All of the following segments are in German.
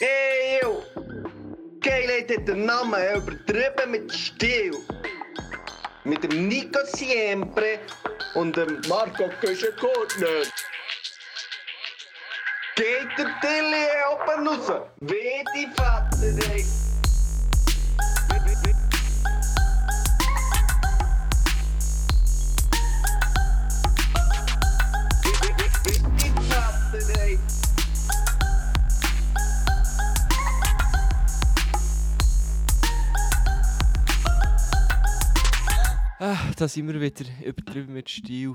Yo! Geilheit hat den Namen übertrieben mit Stil. Mit dem Nico Siempre und dem Marco Köschenkortner. Geht der Tilly oben raus? Wie die Vater, da sind wir wieder übertrieben mit Stil.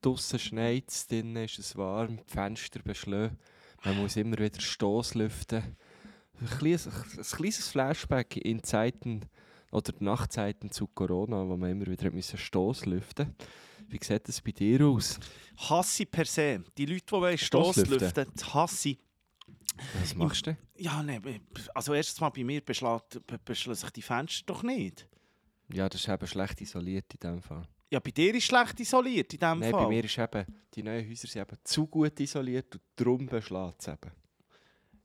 Draussen schneit es, drinnen ist es warm, die Fenster beschlagen. Man muss immer wieder Stoss lüften. Ein kleines, ein kleines Flashback in Zeiten oder Nachtzeiten zu Corona, wo man immer wieder Stoss lüften Wie sieht das bei dir aus? Hasse per se. Die Leute, die? Stosslüften, das hasse. Was machst du? Ja, nein, also erstens mal bei mir beschlägt, sich die Fenster doch nicht. Ja, das ist eben schlecht isoliert in diesem Fall. Ja, bei dir ist schlecht isoliert in diesem Nein, Fall. bei mir ist eben, die neuen Häuser sind eben zu gut isoliert und darum beschlägt es eben.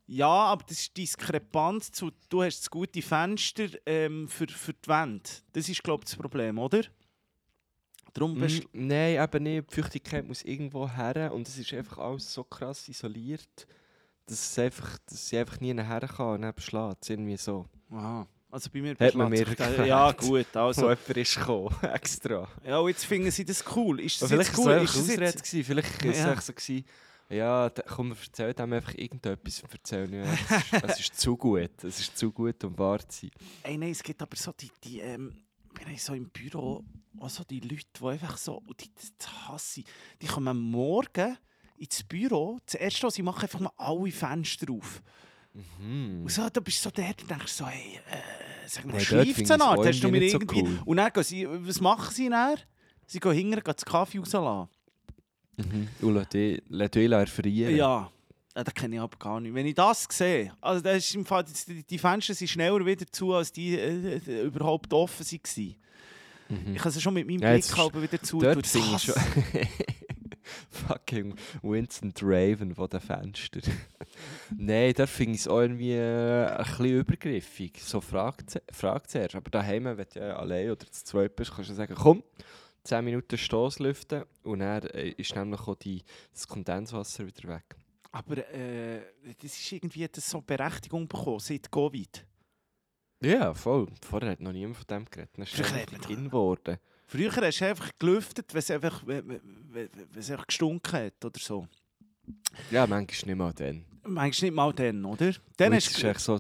Ja, aber das ist Diskrepanz zu, du hast das gute Fenster ähm, für, für die Wände. Das ist, glaube ich, das Problem, oder? Darum bist Mm, Nein, eben nicht. Die Feuchtigkeit muss irgendwo her und es ist einfach alles so krass isoliert, dass, es einfach, dass sie einfach nie nachher kann und dann beschlägt es irgendwie so. Aha. Also bei mir Hat man beschlägt mir erklärt. Ja, gut. So Also, jemand ist gekommen, extra. ja, und jetzt finden sie das cool. Ist das vielleicht cool? es Ist das Ausrede, jetzt... gewesen. vielleicht war es Ja. echt so, gewesen, ja, da- komm, erzähl dem einfach irgendetwas und erzähl nicht. Es ist, es ist zu gut, es ist zu gut, um wahr zu sein. Ey, nein, es gibt aber so die, die ähm, wir haben so im Büro auch so die Leute, die einfach so, die, das hasse ich, die kommen morgen ins Büro, das erste, was sie machen, einfach mal alle Fenster auf. Mhm. Und so, da bist du so der, und denkst so, hey, äh, sag mal, dort schleift es es hast du irgendwie mir nicht so irgendwie... cool. Und dann gehen sie, was machen sie dann? Sie gehen hinterher, gehen das Kaffee rauslassen. Mhm. Und lass dich erfrieren. Ja. Ja, das kenne ich aber gar nicht. Wenn ich das sehe, also das ist im Fall, die, die Fenster sind schneller wieder zu, als die äh, äh, überhaupt offen waren. Mhm. Ich kann sie schon mit meinem Ja, Blick jetzt halb wieder zu. Dort das finde ich schon. Fucking Winston Draven von den Fenstern. Nein, da finde ich es auch irgendwie äh, ein bisschen übergriffig. So fragt fragt zuerst. Aber daheim, wenn du ja allein oder zu zweit bist, kannst du sagen, komm, 10 Minuten Stoss lüften und dann äh, ist nämlich auch die, das Kondenswasser wieder weg. Aber äh, das ist irgendwie das so Berechtigung bekommen seit Covid. Ja, voll. Vorher hat noch niemand von dem geredet. Dann ist es in geworden. Früher hast du einfach gelüftet, wenn es einfach, es einfach gestunken hat oder so. Ja, manchmal nicht mal dann. Du nicht mal dann, oder? Dann ist echt so,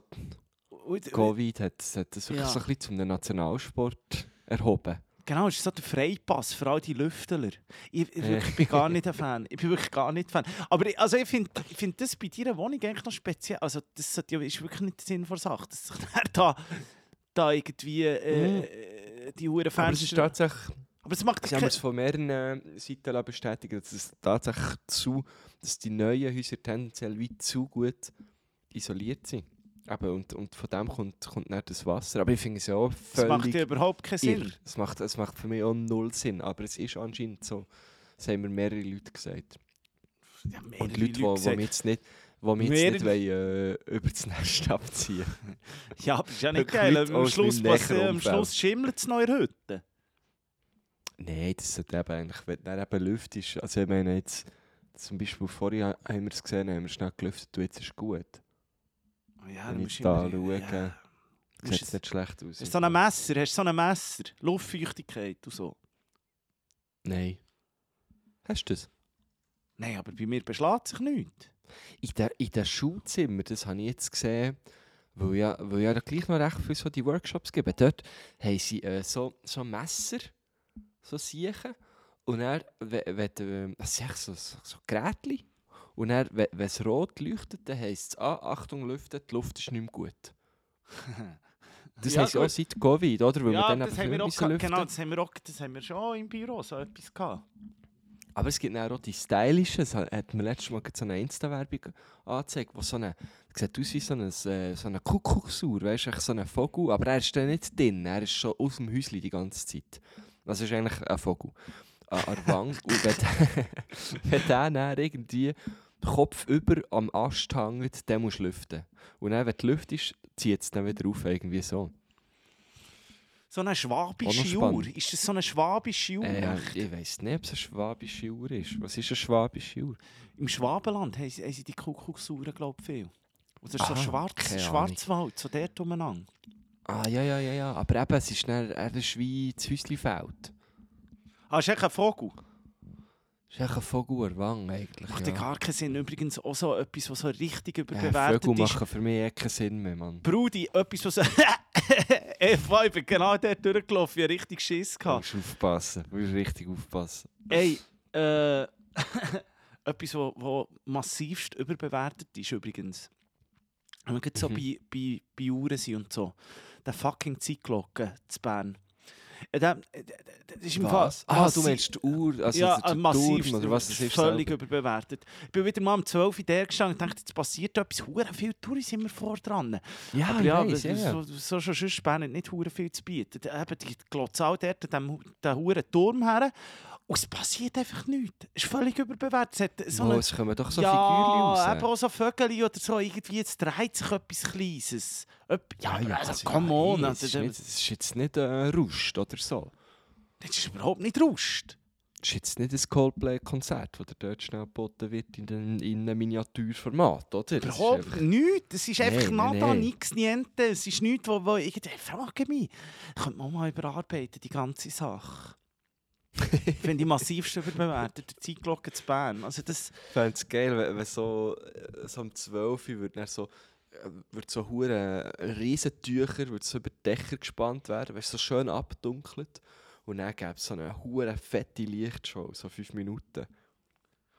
Covid hat, hat das wirklich Ja. so ein bisschen zum Nationalsport erhoben. Genau, es ist so der Freipass für all die Lüftler. Ich, ich, Ja. wirklich, bin gar nicht ein Fan. Ich bin wirklich gar nicht Fan. Aber ich, also ich finde ich find das bei deiner Wohnung eigentlich noch speziell. Also das ist wirklich nicht der Sinn der Sache, dass sich da, da irgendwie äh, die Huren Mhm. Aber es ist Fenster... tatsächlich, Aber es macht haben keinen... es von mehreren Seiten lassen bestätigen, dass es tatsächlich zu, dass die neuen Häuser tendenziell wie zu gut isoliert sind. Eben, und, und von dem kommt, kommt dann das Wasser. Aber ich finde es ja auch Das macht ja völlig überhaupt keinen irr. Sinn. Es macht, es macht für mich auch null Sinn. Aber es ist anscheinend so. Das haben mir mehrere Leute gesagt. Ja, Und mehrere Leute, die, die mich jetzt nicht, die mich jetzt nicht wollen, äh, über das Nest abziehen Ja, aber ist ja nicht geil. Am Schluss, näheren am. Schluss schimmelt es noch in der Hütte. Nein, das sollte eben eigentlich, wenn dann eben lüftest, also ich meine jetzt, zum Beispiel vorhin ha- haben wir es gesehen, haben wir schnell gelüftet und jetzt ist es gut. Ja, Wenn dann ich musst da immer- schaue, ja. Sieht es nicht schlecht aus. Hast du so ein Messer? Hast du so ein Messer? Luftfeuchtigkeit und so? Nein. Hast du das? Nein, aber bei mir beschlägt sich nichts. In den in der Schulzimmer, das habe ich jetzt gesehen, weil ja, weil ja gleich noch recht viel so die Workshops geben. Dort haben sie äh, so, so Messer, so Siechen. Und dann, wenn, äh, das so, so, so Gerätchen. Und dann, wenn es rot leuchtet, dann heisst es, ah, Achtung, lüftet, die Luft ist nicht mehr gut. Das Ja, heisst auch seit Covid, oder? Weil ja, wir dann das haben wir auch lüften. Genau, das haben wir, auch, das haben wir schon im Büro so etwas gehabt. Aber es gibt dann auch die stylischen. Es hat mir letztes Mal so eine Insta-Werbung angezeigt, wo so eine, sieht aus wie so eine, äh, so eine Kuckucksuhr, weißt du, so ein Vogel. Aber er ist dann nicht drin, er ist schon aus dem Häuschen die ganze Zeit. Das ist eigentlich ein Vogel. An an der Wange. Und wenn, der- wenn der dann irgendwie Kopf über am Ast hängt, den musst lüften. Und dann, wenn du lüftest, zieht es dann wieder auf, irgendwie so. So eine schwabische. Uhr. Ist das so eine schwabische Uhr? Äh, ich weiss nicht, ob es eine schwabische Uhr ist. Was ist eine schwabische Uhr? Im Schwabenland haben sie, haben sie die Kuckucksuhren, glaube ich, viel. Oder so Aha, Schwarz. Schwarzwald, so dort umeinander. Ah, ja, ja, ja, ja. Aber eben, es ist, dann, es ist wie das Häuslifeld. Ah, ist echt ein Vogel? Es ist echt ein Vogel Wange eigentlich. Macht ja. ja gar keinen Sinn. Übrigens auch so etwas, was so richtig Ja, überbewertet Vögel ist. machen für mich eh keinen Sinn mehr, Mann. Brudi, etwas, was so... Ey, ich bin genau dort durchgelaufen, ich hatte richtig Schiss. Du Gehabt. musst aufpassen. Du musst richtig aufpassen. Ey, äh... etwas, was massivst überbewertet ist übrigens. Wenn wir gerade so Mhm. bei, bei, bei Uhren sind und so. Der fucking Zeitglocke zu Bern. Äh, der, der, der, das ist im Fall... Was? Ah, du meinst die Uhr, also ja, der äh, Turm massiv. oder was das ist? Völlig selber? überbewertet. Ich bin wieder mal um 12 Uhr da gestanden und dachte, jetzt passiert etwas. Hure viele Touris sind wir vor dran. Ja, Aber ja, weiss, ja, ja. so, so schon sonst spannend, nicht hure viel zu bieten. Eben, die glotzen auch dort dem, den huren Turm her. Und es passiert einfach nichts. Es ist völlig überbewertet. So Wo, es kommen doch so ja, Figürchen raus. eben auch so Vögel oder so. Irgendwie, jetzt dreht sich etwas Kleines. Öp ja, aber also, das- come on. Also, Es ist, nicht, ist jetzt nicht ein Rust oder so. das ist überhaupt nicht Rust. Es ist jetzt nicht ein Coldplay-Konzert, das dort schnell geboten wird in, den, in einem Miniaturformat, oder? Das Überhaupt einfach- nichts. Es ist einfach nein, nada, nein. nichts, niente. Es ist nichts, wo, wo ich frage mich, könnte man mal überarbeiten, die ganze Sache. Finde ich massivst überbewertet, die Zeitglocke zu Bern. Also das, Ich fände es geil, wenn, wenn so, äh, so um 12 Uhr wird dann so, äh, wird so hure Riesentücher wird so über die Dächer gespannt werden, weißt, so schön abdunkelt. Und dann gäbe es so eine hure fette Lichtshow, so 5 Minuten.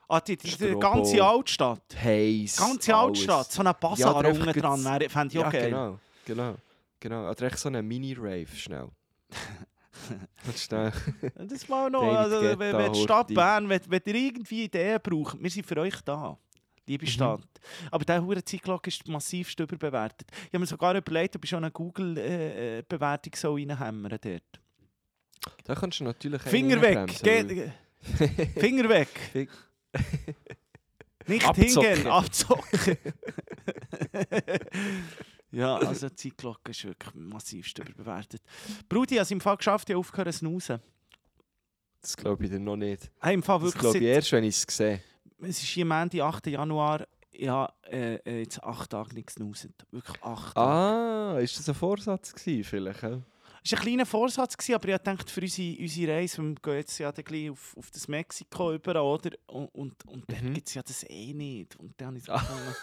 ah, die, die, die ganze Altstadt. Heiß. Ganze alles. Altstadt, so ein Bazar oder einfach unten dran, fände ich Ja, auch geil. genau. Genau. genau. Oder echt so eine Mini-Rave schnell. Das mal noch. Also, wenn, die Stadt Horti. Bern, wenn, wenn ihr irgendwie Ideen braucht, wir sind für euch da. Mhm. Liebe Stadt. Aber der hure Zeitglocke ist massivst überbewertet. Ich habe mir sogar überlegt, ob ich schon eine Google-Bewertung so reinhämmern dort. Da kannst du natürlich Finger weg! Finger weg! Fing- Nicht Abzocken. hingehen, abzocken! ja, also die Zeitglocke ist wirklich massivst überbewertet. Brudi, hat es im Fall geschafft, ich habe aufgehört zu snoozen. Das glaube ich dir noch nicht. Hey, im Fall Das wirklich glaube ich seit- erst, wenn ich es sehe. Es ist hier Ende 8. Januar. Ja, äh, äh, jetzt acht Tage nichts genauset. Wirklich acht Tage. Ah, ist das ein Vorsatz gewesen, vielleicht? hä? War ein kleiner Vorsatz, gewesen, aber ich dachte, für unsere, unsere Reise, wir gehen jetzt ja dann gleich auf, auf das Mexiko über, oder? Und, und, und dann Mhm. gibt es ja das eh nicht. Und dann habe ich so gefunden,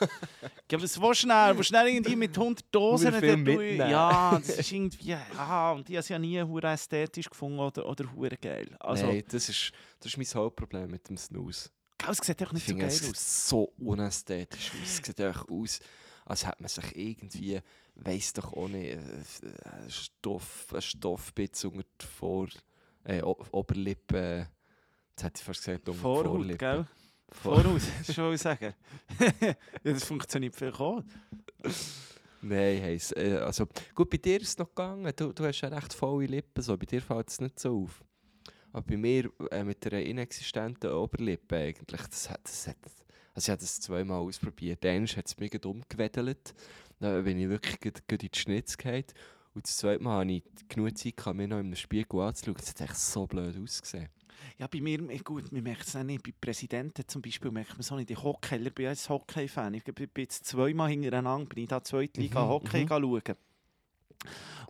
ja, aber das du schnell, du schnell irgendwie mit 100 Dosen. Ich- mitnehmen. Ja, das ist irgendwie, ja, und ich habe es ja nie hure ästhetisch gefunden oder, oder hure geil. Also, Nein, das ist, das ist mein Hauptproblem mit dem Snooze. es sieht Ich nicht so finde, geil es sieht aus. so unästhetisch aus. Es sieht einfach aus, als hätte man sich irgendwie, weiss doch nicht, äh, ein Stoff, ein Stoffbitz unter die Vor... Äh, Oberlippe... Jetzt hätte ich fast gesagt, unter Vorhaut, Vorlippe. gell? Vor Voraus, das ich sagen. das funktioniert viel auch. Nein, heisst, äh, also gut, bei dir ist es noch gegangen. Du, du hast ja recht volle Lippen, so. bei dir fällt es nicht so auf. Aber bei mir äh, mit einer inexistenten Oberlippe eigentlich, das hat, das hat, also ich habe das zweimal ausprobiert. Einmal hat es mich umgewedelt, dann bin ich wirklich gerade, gerade in die Schnitz gefallen. Und das zweite Mal hatte ich genug Zeit, gehabt, mir noch in einem Spiegel anzuschauen. Es hat echt so blöd ausgesehen. Ja, bei mir, gut, man merkt es auch nicht. Bei Präsidenten zum Beispiel merkt man so nicht. Die Hockeyler, ich bin ja ein Hockey-Fan. Ich bin bin jetzt zweimal hintereinander, bin ich da zweite Liga Mhm, Hockey mhm. schauen.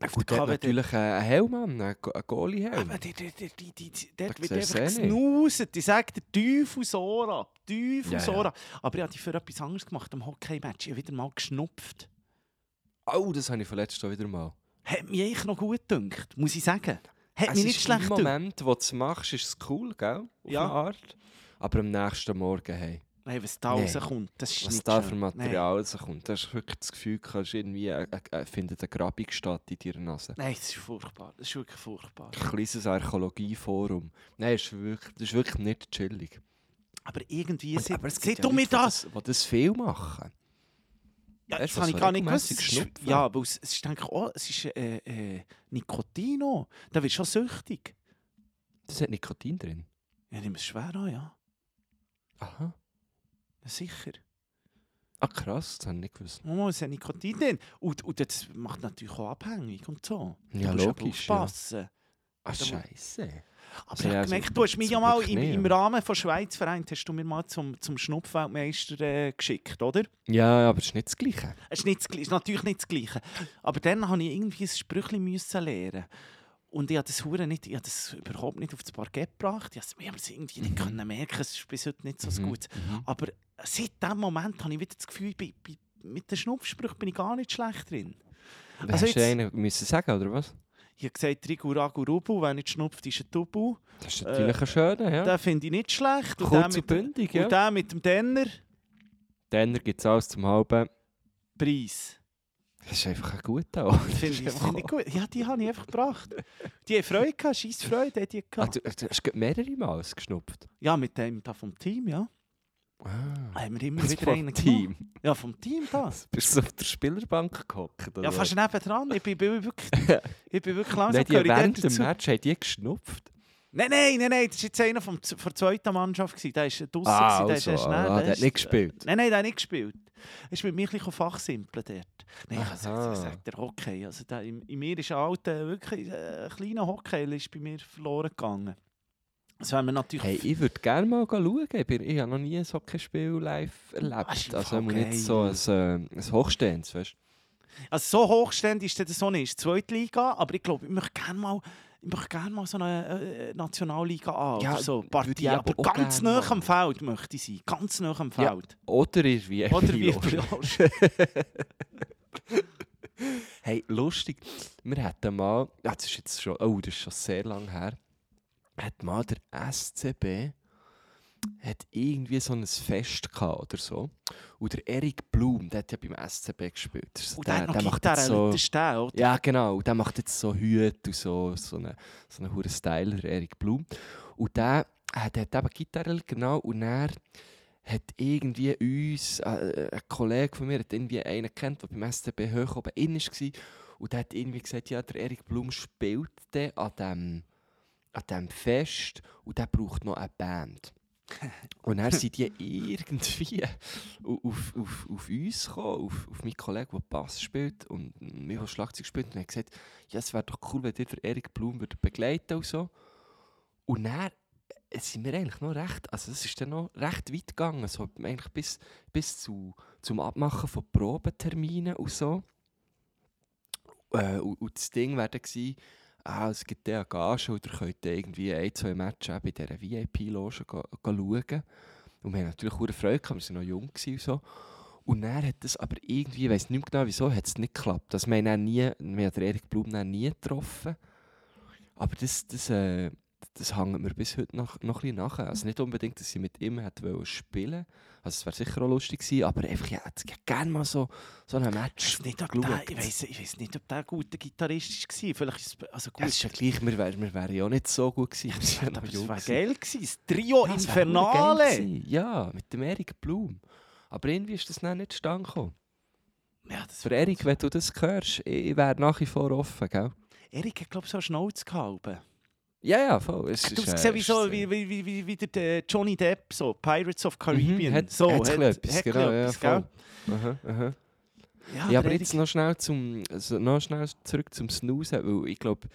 Auf gut, der der hat natürlich einen Helm an, einen Go- einen Goalie-Helm. Aber die, die, die, die, die, die, dort wird einfach eh gesnuset. Ich sage dir, Teufelsora. Teufelsora. Ja, Aber ich habe für etwas anderes gemacht am Hockey-Match. Ich habe wieder mal geschnupft. Oh, das habe ich verletzt wieder mal. Hat mich eigentlich noch gut gedacht, muss ich sagen. Hat Es mich nicht schlecht Im gedacht. Moment, wo du es machst, ist es cool, gell? Auf Ja. eine Art. Aber am nächsten Morgen, hey, Hey, was da Nee. rauskommt, das ist was nicht da schön. für Material rauskommt, da hast du wirklich das Gefühl, du kannst irgendwie äh, äh, findet eine Grabung statt in deiner Nase. Nein, das ist furchtbar. Das ist wirklich furchtbar. Ein kleines Archäologieforum. Nein, das ist wirklich, das ist wirklich nicht chillig. Aber irgendwie Und- seit, aber es gibt ja du mir das... das, das viel machen. Ja, das du, habe was ich gar nicht gewusst. ist, ja, aber es, es ist denke ich auch, es ist äh, äh, Nicotino. Da wird schon süchtig. Das hat Nikotin drin. Ja, nimm es schwer an, ja. Aha. Sicher. Ah, krass, das habe ich nicht gewusst. Oh, es hat Nikotin drin. Und, und das macht natürlich auch abhängig und so. Ja, du logisch, ja. aufpassen. Ah, Da mu- scheiße. Aber Also ich ja, habe also gemerkt, du hast mich ja mal im, im Rahmen von Schweizverein hast du mir mal zum, zum Schnupfweltmeister äh, geschickt, oder? Ja, aber das ist nicht das Gleiche. Es ist, nicht das, ist natürlich nicht das Gleiche. Aber dann musste ich irgendwie ein Sprüchchen müssen lernen. Und ich habe das, Hure nicht, ich habe das überhaupt nicht auf das Parkett gebracht. Ich habe es irgendwie nicht können merken. Es ist bis heute nicht so Mhm, gut. mhm. Aber seit diesem Moment habe ich wieder das Gefühl, bin, bin, mit den Schnupfsprüchen bin ich gar nicht schlecht drin. Also hast du jetzt- einen müssen sagen, oder was? Ich habe gesagt, Rigu Ragu Rubu, wenn nicht schnupft, ist ein Tubu. Das ist natürlich ein schöner, ja. Den finde ich nicht schlecht. Und Kurz und mit, bündig, und ja. den mit dem Denner, Dann gibt es alles zum Halben. Preis. Das ist einfach ein guter auch. Finde ich, find ich gut. Ja, die habe ich einfach gebracht. Die haben Freude gehabt, scheiß Freude die Ah, gehabt. du, du hast gerade mehrere Mal geschnupft. Ja, mit dem da vom Team, ja. Ah. Haben wir immer wieder einen Team. genommen. Ja, vom Team das. Bist du auf der Spielerbank gehockt? Ja, fast nebendran. Ich bin, bin wirklich, ich bin wirklich langsam Nein, die während dem. Match haben die geschnupft. Nein, nein, nein, nein, das war jetzt einer vom, von der zweiten Mannschaft. gewesen. Der war draussen. Ah, der ist also, erst schnell- ah, der hat ist- nicht gespielt. Nein, nein, der hat nicht gespielt. Er ist mit mir ein bisschen fachsimpeln dort. Nein, ich sage sag, der Hockey. Also der, in, in mir ist ein alter, wirklich äh, ein kleiner Hockey ist bei mir verloren gegangen. Das wäre mir natürlich... Hey, ich würde gerne mal schauen. Ich, habe noch nie ein Hockeyspiel live ist erlebt. im Also immer nicht so ein, äh, ein Hochstehendes, weißt Also so hochständig ist das so nicht. Zweite Liga, aber ich glaube, ich möchte gerne mal... Ich möchte gerne mal so eine äh, Nationalliga an. Ja, so Partie. Aber aber ganz nah am Feld möchte ich sein. Ganz nah am Ja. Feld. Oder wie Oder wie Hey, lustig. Wir hatten mal, ja, das ist jetzt schon, oh, das ist schon sehr lange her, hat mal der SCB hat irgendwie so ein Fest gehabt oder so. Und der Erik Blum, der hat ja beim SCB gespielt. Das ist so Und der, hat noch macht Gitarre, jetzt so, das ist der, oder? ja, genau. Und der macht jetzt so Hüte und so, so einen so eine hure Styler, der Erik Blum. Und der hat, hat eben Gitarre, genau. Und er hat irgendwie uns, äh, ein Kollege von mir hat irgendwie einen kennt, der beim SCB hoch oben in war. Und der hat irgendwie gesagt, ja, der Erik Blum spielt dann an diesem an dem Fest und der braucht noch eine Band. Und dann sind die irgendwie au- auf, auf, auf uns gekommen, auf, auf meinen Kollegen, der Bass spielt und mir, der Schlagzeug spielt. Und hat gesagt, ja, es wäre doch cool, wenn ihr den Erik Blum begleiten und so. Und dann äh, sind wir eigentlich noch recht, also es ist dann noch recht weit gegangen, so eigentlich bis, bis zu, zum Abmachen von Probenterminen und so. Äh, und, und das Ding wäre dann ah, es gibt ja Gage ihr könnt dann irgendwie ein, zwei Matches bei dieser VIP-Loge schauen. Und wir haben natürlich auch Freude gehabt, wir waren noch jung und so. Und dann hat das aber irgendwie, ich weiß nicht genau wieso, hat es nicht geklappt. Also wir haben nie, wir haben Erik Blum nie getroffen. Aber das, das, äh, das hängt mir bis heute noch, noch ein bisschen nach. Also nicht unbedingt, dass ich mit ihm hätte spielen Also es wäre sicher auch lustig gewesen, aber einfach, ja, ich hätte gerne mal so, so ein Ich Match weiß nicht, ob der, ich weiss, ich weiss nicht, ob der ein guter Gitarrist war. Vielleicht ist es also gut. Ja, es ist ja gleich, wir wären wir wären ja auch nicht so gut gewesen. ja aber jung war geil gewesen. Das Trio Ja, es wär Infernale. Ja, mit dem Erik Blum. Aber irgendwie ist das dann nicht zustande gekommen. Ja, Für Erik, wenn du das hörst, ich wäre nach wie vor offen, gell? Erik hat, glaube ich, so eine Schnauze gehalten. Ja, ja, voll. Es Hat ist, ausgesehen wie, so, äh, wie, wie, wie, wie, wie der äh, Johnny Depp, so Pirates of Caribbean. Mhm, hat- so, ein bisschen etwas, hat genau, ein ja, etwas, voll. Aha, aha. Ja, der aber jetzt noch schnell, zum, also noch schnell zurück zum Snoozen, weil ich glaube,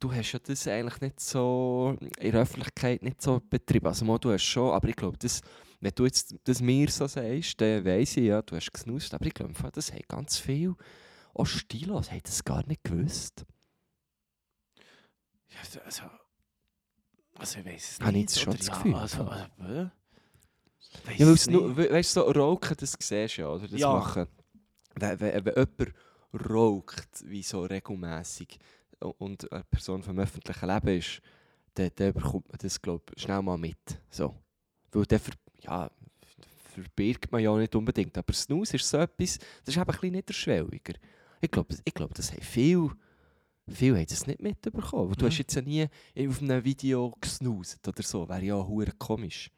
du hast ja das eigentlich nicht so in der Öffentlichkeit nicht so betrieben. Also mal, du hast schon, aber ich glaube, das, wenn du jetzt das mir so sagst, dann weiss ich ja, du hast gesnoost, aber ich glaube, das haben ganz viel, auch Stilos, haben das gar nicht gewusst. Also, also ich weiß es Habe ich nicht. jetzt schon oder das Gefühl, Also, ja. also, äh, weiss Ja, weil es es nur, nicht. we- weißt du, so Rauchen, das siehst du ja, oder? Das Ja. machen. Wenn, wenn, wenn jemand raucht, wie so regelmässig und eine Person vom öffentlichen Leben ist, dann, dann bekommt man das, glaube ich, schnell mal mit. So. Weil dann ver, ja, verbirgt man ja nicht unbedingt. Aber Snooze ist so etwas, das ist eben ein bisschen niederschwelliger. Ich glaube, ich glaub, das haben viel, viel haben das nicht mitbekommen. Du Mhm. hast jetzt ja nie auf einem Video gesnoozt oder so. Wäre ja auch komisch.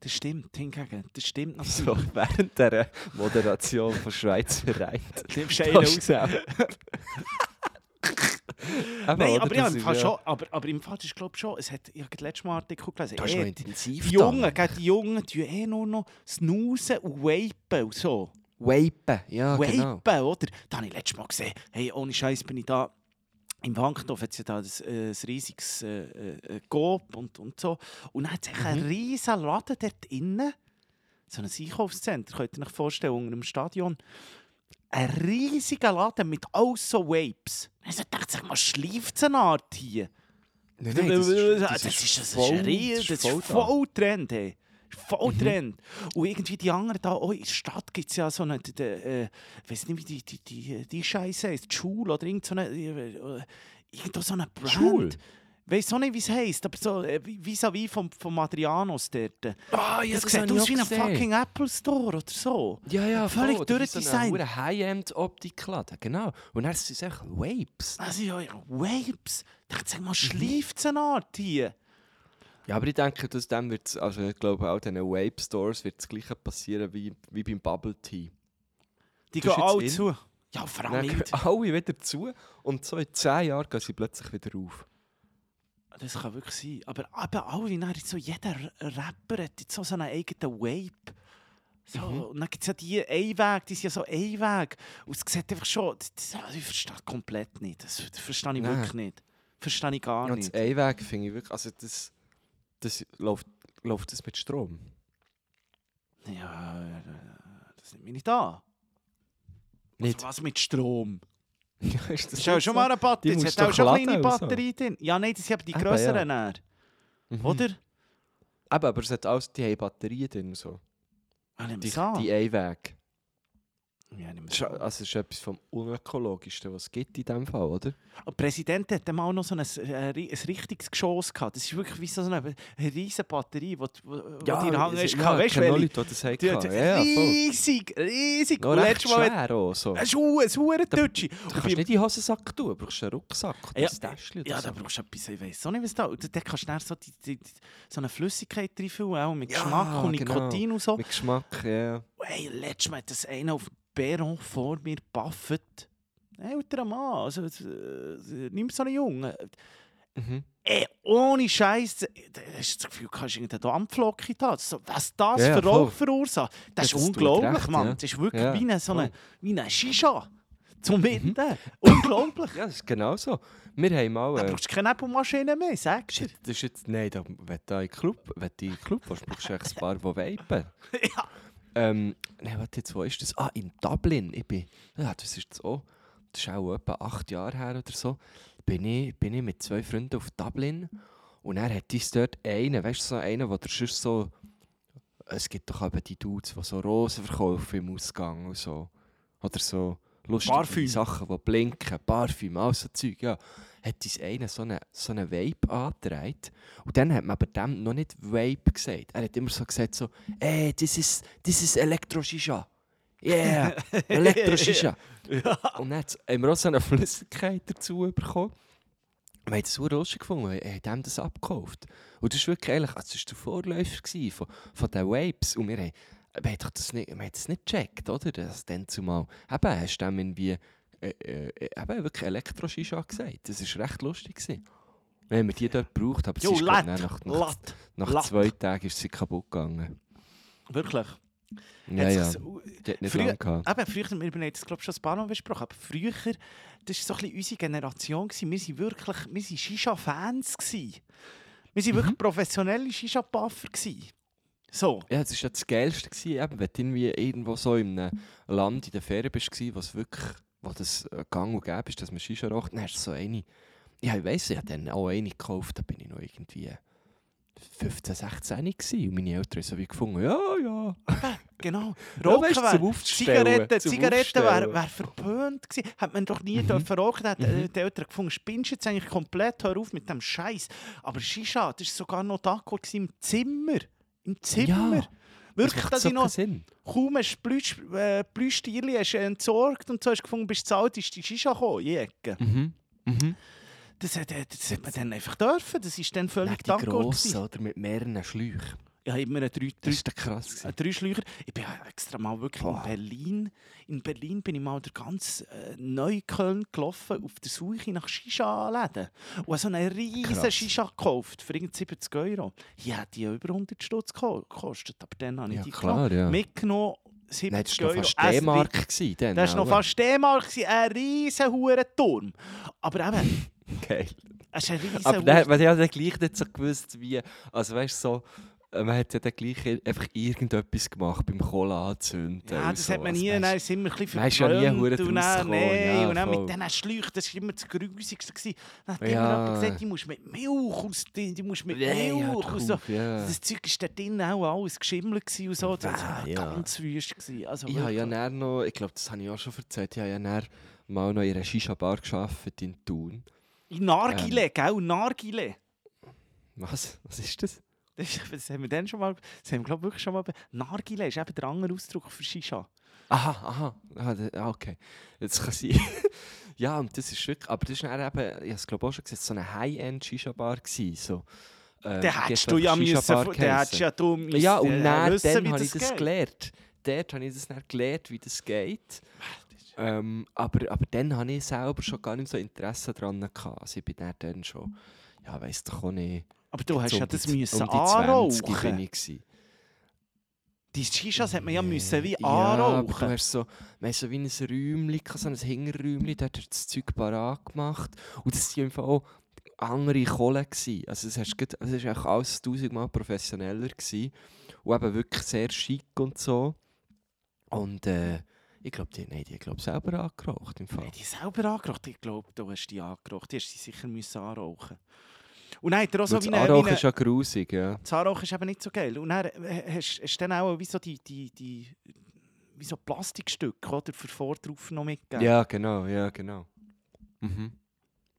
Das stimmt, hingegen. Das stimmt natürlich. So, während der Moderation von Schweiz vereint. Nimmst du einen raus? Eben, Nein, aber, ja, Das im ist Fall schon, aber, aber im Fall ist glaube schon, es hat, ich habe letztes Mal Artikel gelesen, hast noch eh, intensiv die. Jungen, die Jungen, die eh nur noch snoozen und vapen und so. Vapen, ja genau. Vapen, oder? Da habe ich letztes Mal gesehen, hey, ohne Scheiß bin ich da im Wankdorf, hat es ja da äh, ein riesiges äh, äh, Coop und, und so. Und dann hat es Mhm. einen riesen Laden dort innen, so ein Einkaufscenter, könnt ihr euch vorstellen, unter einem Stadion. Ein riesiger Laden mit all so Vapes. Also ich dachte, sag mal, schleift es eine Art hier? Nein, das, nein, das ist, das, ist, das, voll- ist ein das das ist voll Trend. Hey. Voll Mhm. Trend. Und irgendwie die anderen da, oh, in der Stadt gibt es ja so eine, die, die, äh, ich weiß nicht, wie die, die, die, die Scheiße heisst, die Schule oder irgend so eine, äh, irgendwo so eine Brand. Schule? Weiß auch nicht, wie es heisst, aber so äh, wie- vis-à-vis vom, vom Adrianos dort. Ah, ja, das, das sieht aus wie ein fucking Apple Store oder so. Ja, ja, Völlig voll. Das ist durchdesignt. So eine High-End-Optikladen, genau. Und dann sind es echt Vapes. Also ja, Vapes. Ich dachte, sag Mhm. mal, schleift es eine Art hier? Ja, aber ich denke, dass dann wird's, also ich glaube auch diesen Vape-Stores wird das gleiche passieren wie, wie beim Bubble Tea. Die gehen alle in. zu. Ja, vor allem gehen alle wieder zu und so in 10 Jahren gehen sie plötzlich wieder auf. Das kann wirklich sein. Aber eben alle, dann so jeder Rapper hat jetzt so so einen eigenen Vape. So, Mhm. Und dann gibt es ja die Einweg, die sind ja so Einweg. Und es sieht einfach schon, das, also ich verstehe das komplett nicht. Das, das verstehe ich Nein. wirklich nicht. Verstehe ich gar Und nicht. das Einweg finde ich wirklich, also das, das läuft, läuft das mit Strom. Ja, das nimmt mich nicht an. Nicht? Also was mit Strom? Ja, ist Das das ist auch schon so? mal eine Batterie. Musst hat auch schon eine kleine und so. Batterie drin. Ja, nein, das sind die grösseren. ja. Mhm. Oder? Eben, aber es hat alles, die haben Batterien drin so. Ah, Die, es die Einweg. Ja, nimm Das es ist, also ist etwas vom unökologischsten, was es gibt in diesem Fall, oder? Der Präsident hat mal noch so ein, ein, ein richtiges Geschoss gehabt. Das ist wirklich wie so eine, eine riesige Batterie, die in der Hand ist. ja, weißt du, welche? Leute, die das haben. Ja, ja, riesig, riesig. Noch recht schwer auch, so. Schuhe, eine Hure Deutsche. Du kannst nicht in den Hosensack tun, du brauchst einen Rucksack oder Ja, ein Täschchen Ja, da brauchst du etwas, ich weiss auch nicht, was da... Da kannst du so, so eine Flüssigkeit reinfüllen, auch mit Ja, Geschmack und genau. Nikotin und so. Mit Geschmack, ja. Hey, letztes Mal hat das einer auf Perron vor mir baffet. Ein älterer Mann, also äh, mehr so ein Junge. Mhm. Ey, ohne Scheiß, da hast du das Gefühl, du kannst irgendeine Dampflocke da. So, was das Ja, für. Rauch verursacht, das ist das tut unglaublich, recht, Mann. ja. Das ist wirklich Ja, wie eine, so eine, wie eine Shisha zum Winden. unglaublich. Ja, das ist genau so. Wir haben mal... Da Äh, brauchst du keine Nebelmaschine mehr, sagst du? das ist jetzt... Nein, da, wenn du in den Club, wenn du in den Club willst, brauchst du ein paar, die vapen. ja. Ähm, nein, warte jetzt, wo ist das? Ah, in Dublin. Ich bin... Ja, das ist jetzt auch... Das ist auch etwa acht Jahre her oder so. Bin ich, bin ich mit zwei Freunden auf Dublin. Und er hat uns dort einen, weißt du, so einen, der sonst so... Es gibt doch eben die Dudes, die so Rosen verkaufen im Ausgang und so. Oder so lustige Parfüm. Sachen, die blinken. Parfüm, all so Zeug, ja. Hat uns einer so einen so eine Vape angetragen. Und dann hat man aber dem noch nicht Vape gesagt. Er hat immer so gesagt so, «Ey, das ist, ist Elektro-Shisha.» «Yeah, Elektro-Shisha.» Und dann hat- haben wir auch so eine Flüssigkeit dazu bekommen. Wir haben das so lustig gefunden, wir haben dem das abgekauft. Und das war wirklich eigentlich, also das war der Vorläufer von, von den Vapes. Und wir haben, wir haben doch das nicht, wir haben das nicht gecheckt, oder? Das dann zumal. Eben, hast du dem irgendwie, äh, äh, eben wirklich Elektro-Shisha gesagt. Das war recht lustig. Gewesen. Wir haben die dort gebraucht, aber es Jo, dann nach, nach, nach zwei Tagen ist sie kaputt gegangen. Wirklich. Ja, ja. sich's- Die hat nicht Früher-. Eben, früher, wir haben jetzt glaube ich schon ein paar Mal besprochen, aber früher, das war so ein bisschen unsere Generation, gewesen. wir waren wirklich, wir waren Shisha-Fans. Wir waren wirklich professionelle Shisha-Puffer. So. Ja, das war ja das Geilste, gewesen, eben, wenn du irgendwie irgendwo so in einem Land in der Ferien wo es wirklich, wo das äh, gang und gäbe ist, dass man Shisha raucht, dann hast du so eine, ja, ich weiss, ich habe dann auch eine gekauft, da bin ich noch irgendwie 15, 16 gewesen. und meine Eltern haben so wie gefunden, ja, ja. Genau. Ja, Rauchen zum Aufstellen, Zigaretten, Zigaretten wäre wär verpönt gewesen. Hat man doch nie Mhm. dürfen rauchen. Da hat äh, die Eltern gefunden, spinnst du jetzt eigentlich komplett, hör auf mit dem Scheiß. Aber Shisha, das war sogar noch d'accord gewesen im Zimmer. Im Zimmer. Ja, Wirklich, dass so ich noch Sinn. kaum ein Plüsch, äh, hast entsorgt und so hast du gefunden, bist zu alt, ist die Shisha gekommen, in die Ecke. Mhm. Mhm. Das, hat- äh, das hat man dann einfach dürfen. Das ist dann völlig die d'accord grossen, oder mit mehreren Schläuchen. Ich habe immer einen drei, drei, Das krass. gewesen. Ein Dreischläucher. Ich bin extra mal wirklich Boah. in Berlin. In Berlin bin ich mal durch ganz äh, Neukölln gelaufen, auf der Suche nach Shisha-Läden. Und habe so einen riesen Krass. Shisha gekauft, für irgendwie 70 Euro. Hier hat die ja über 100 Stutz geko- gekostet, aber dann habe ich Ja, die klar, genommen. ja. mitgenommen. 70 Nein, das war noch fast D-Mark. Das war noch aber- fast D-Mark, ein riesen Hurenturm. Aber eben, Geil. es ist ein riesen Aber dann, man hat ja gleich nicht so gewusst, wie. Also weißt so, man hat ja dann gleich einfach irgendetwas gemacht beim Cola anzünden. Ja, das so. hat man Also, nie, ist es immer ein bisschen Man ist ja nie und dann, nein, ja, und dann voll. mit diesen Schläuchen, das war immer das gewesen. Dann hat Ja. immer gesagt, die musst mit Milch aus, die, musst mit Nein, Milch so. ja. Das Zeug war da drinnen auch alles geschimmelt und so. Das war Ja. ganz wüst. Also Ich habe ja dann noch, ich glaube, das habe ich auch schon erzählt, ich habe ja dann mal noch in einer Shisha-Bar gearbeitet in Thun. In Nargile, Ähm. gell? Nargile. Was? Was ist das? Das, haben wir dann schon mal, das haben wir glaube wirklich schon mal, Nargile ist eben der andere Ausdruck für Shisha. Aha, aha. Ah, ah, okay. Jetzt kann sein. ja, und das ist wirklich, aber das war dann eben, ich glaube auch schon gesagt, so eine High-End-Shisha-Bar gewesen. So. Ähm, Den hättest du ja müssen, den hättest ja du müssen, Ja, und äh, dann, wissen, dann habe ich das geht. gelernt. Dort habe ich das dann gelernt, wie das geht. Ähm, aber, aber dann hatte ich selber schon gar nicht so Interesse daran. Gehabt. Also ich bin dann, dann schon, ja, weiss doch auch nicht. Aber du hast ja um die das z- müssen um die 20 bin anrauchen. ich gewesen. Die Shishas hat man ja müssen wie Ja, aber du anrauchen. hast so, wir haben so wie ein Räumchen, so ein Hinterräumchen, dort hat das Zeug parat gemacht. Und das waren einfach auch andere gewesen. Also es war alles tausendmal professioneller. Gewesen. Und eben wirklich sehr schick und so. Und äh, ich glaube, die, nein, die haben glaub, selber angeraucht im Fall. Haben die selber angeraucht? Ich glaube, du hast die angeraucht. Die hast sie sicher müssen anrauchen. Und dann hat er auch so wie eine... Wie eine ist ja grusig, ja. das ist eben nicht so geil. Und dann äh, hast du dann auch wie so die... die, die wie so Plastikstücke, oder? Für vor drauf noch mitgegeben. Ja, genau, ja, genau. Mhm.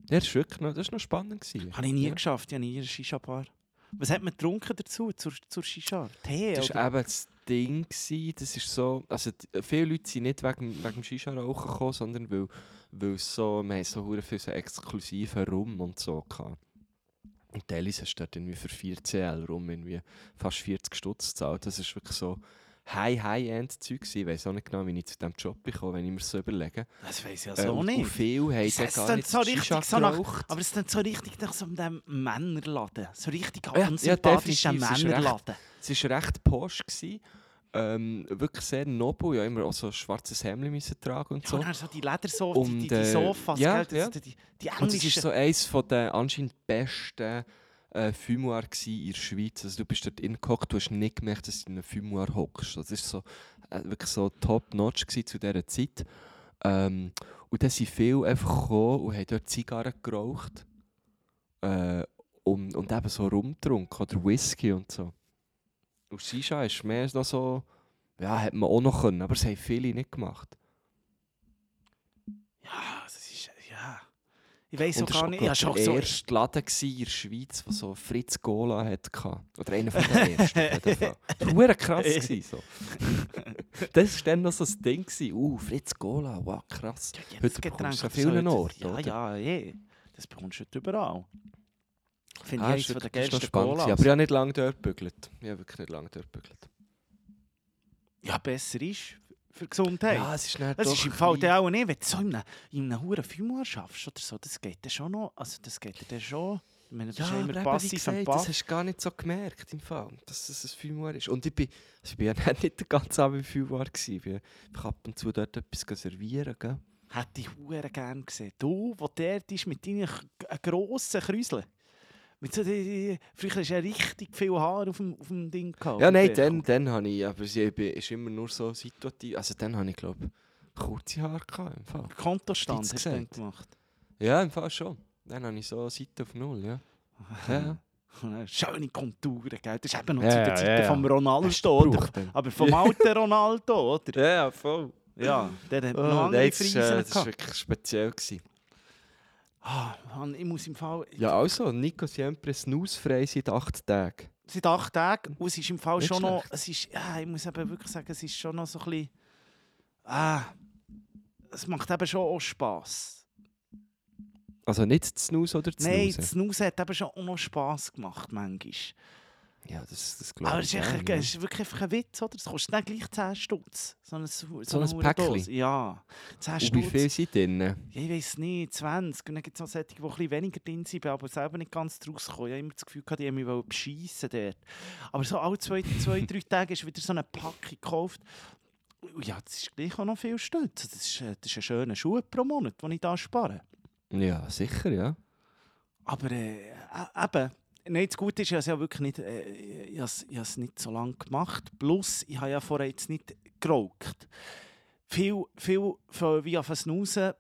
Ja, das war wirklich noch, das war noch spannend. Gewesen. Habe ich nie ja. geschafft. Ich habe nie eine Shisha-Bar. Was hat man getrunken dazu, zur, zur Shisha? Tee, Das war eben das Ding. gewesen, Das ist so, also viele Leute sind nicht wegen, wegen dem Shisha-Rauchen gekommen, sondern weil, weil es so, wir haben so viel so exklusiven Rum und so gehabt. Und teilweise hast du dort irgendwie für 4 CL Rum irgendwie fast 40 Stutz gezahlt. Das ist wirklich so High, High-End-Zeug gewesen. Ich weiß auch nicht genau, wie ich zu diesem Job bekomme, wenn ich mir so überlege. Das weiß ich ja Äh, so und, nicht. und viele haben ist gar nicht so richtig so nach-. Aber es ist dann so richtig nach so einem Männerladen. So richtig Ja, ja, es ist Männerladen. Es war recht posch. Gewesen. Ähm, wirklich sehr nobel. Ja, immer auch so ein schwarzes Hemd müssen tragen und Ja, so. und dann so die Ledersofas, die, die, Und, die äh, Sofas, ja, gell? ja. Das, die, die Und englischen... war so eines von den anscheinend besten äh, Fumoir in der Schweiz. Also du bist dort ingehockt, du hast nicht gemerkt, dass du in einem Fumoir hockst. Das war so, äh, wirklich so top-notch zu dieser Zeit. Ähm, und dann sind viele einfach gekommen und haben dort Zigarren geraucht. Äh, und, und eben so rumgetrunken oder Whisky und so. Und Shisha ist mehr noch so, ja, hat man auch noch können, aber das haben viele nicht gemacht. Ja, das ist... Ja... Ich weiß auch gar war nicht... glaub, Ja, schon der so... erste Laden in der Schweiz, der so Fritz Gola hatte. Oder einer von den ersten. Das war krass. gewesen, so. Das war dann noch so das Ding. gewesen. Uh, Fritz Gola, wow, krass. Ja, Heute bekommst du an vielen Orten, Ja, oder? ja, je. Das bekommst du überall. Finde Ah, ich eines der geilsten gewesen. Aber ich habe nicht lange dort gebügelt. Ich habe wirklich nicht lange dort gebügelt. Ja, besser ist für Gesundheit. Ja, es ist nicht Das doch ist im Fall dann auch nicht, wenn du so in einem, in einem hohen Fumoir schaffst oder so, das geht dann schon noch, also das geht dann schon, ich meine, das Ja, aber eben, wie passiv gesagt, und das hast du gar nicht so gemerkt im Fall, dass es ein Fumoir ist. Und ich bin, also ich bin ja nicht den ganzen Abend im Fumoir gewesen. Ich bin einfach ab und zu dort etwas servieren. Gell? Hätte ich hure gern gesehen. Du, wo der ist mit deinen grossen Krüseln. Mit so die, früher hast du ja richtig viel Haar auf dem, auf dem Ding gehabt. Ja, nein, dann, dann habe ich, aber sie ist immer nur so situativ. Also dann habe ich, glaube kurze Haare gehabt, im Fall. Kontostand hast du dann gemacht. Ja, im Fall schon. Dann habe ich so Seite auf Null, ja. Ja, Schöne Konturen, gell? Das ist eben noch Ja, zu der ja, Zeit ja. vom Hast Ronaldo, oder? Aber vom alten Ronaldo, oder? Ja, voll. Ja, der hat noch Oh, andere das, ist, äh, Friesen das war wirklich speziell. Gewesen. Ah, Mann, ich muss im Fall... Ja, also, Nico Siempre snusfrei seit acht Tagen. seit acht Tagen. Und es ist im Fall Nicht schon noch. schlecht. Es ist, ja, ich muss eben wirklich sagen, es ist schon noch so ein bisschen. Ah, es macht eben schon auch Spass. Also nicht zu Snus oder zu Nein, Snusen? das Snooze hat eben schon auch noch Spass gemacht, manchmal. Ja, das, das glaube Aber ich. es ist, echt, gerne, es ist wirklich einfach ein Witz, oder? Das kostet dann gleich 10 Stutz. So ein, so So ein Päckchen? Ja, 10 ja. Und wie Stutz. viel sind drin? Ja, ich weiß nicht, 20. Und dann gibt es noch solche, die ein bisschen weniger drin sind, aber selber nicht ganz draus kommen. Ich habe immer das Gefühl, die haben mich beschissen dort. Aber so alle zwei, zwei drei Tage ist wieder so eine Packung gekauft. Ja, das ist gleich auch noch viel Stutz. Das ist, äh, das ist ein schöner Schuh pro Monat, den ich da spare. Ja, sicher, ja. Aber äh, äh, eben, nein, das Gute ist, ich habe es ja wirklich nicht, äh, ich habe es- ich habe es nicht so lange gemacht. Plus, ich habe ja vorher jetzt nicht geraucht. Viel, viel von, wie auf Snoozen,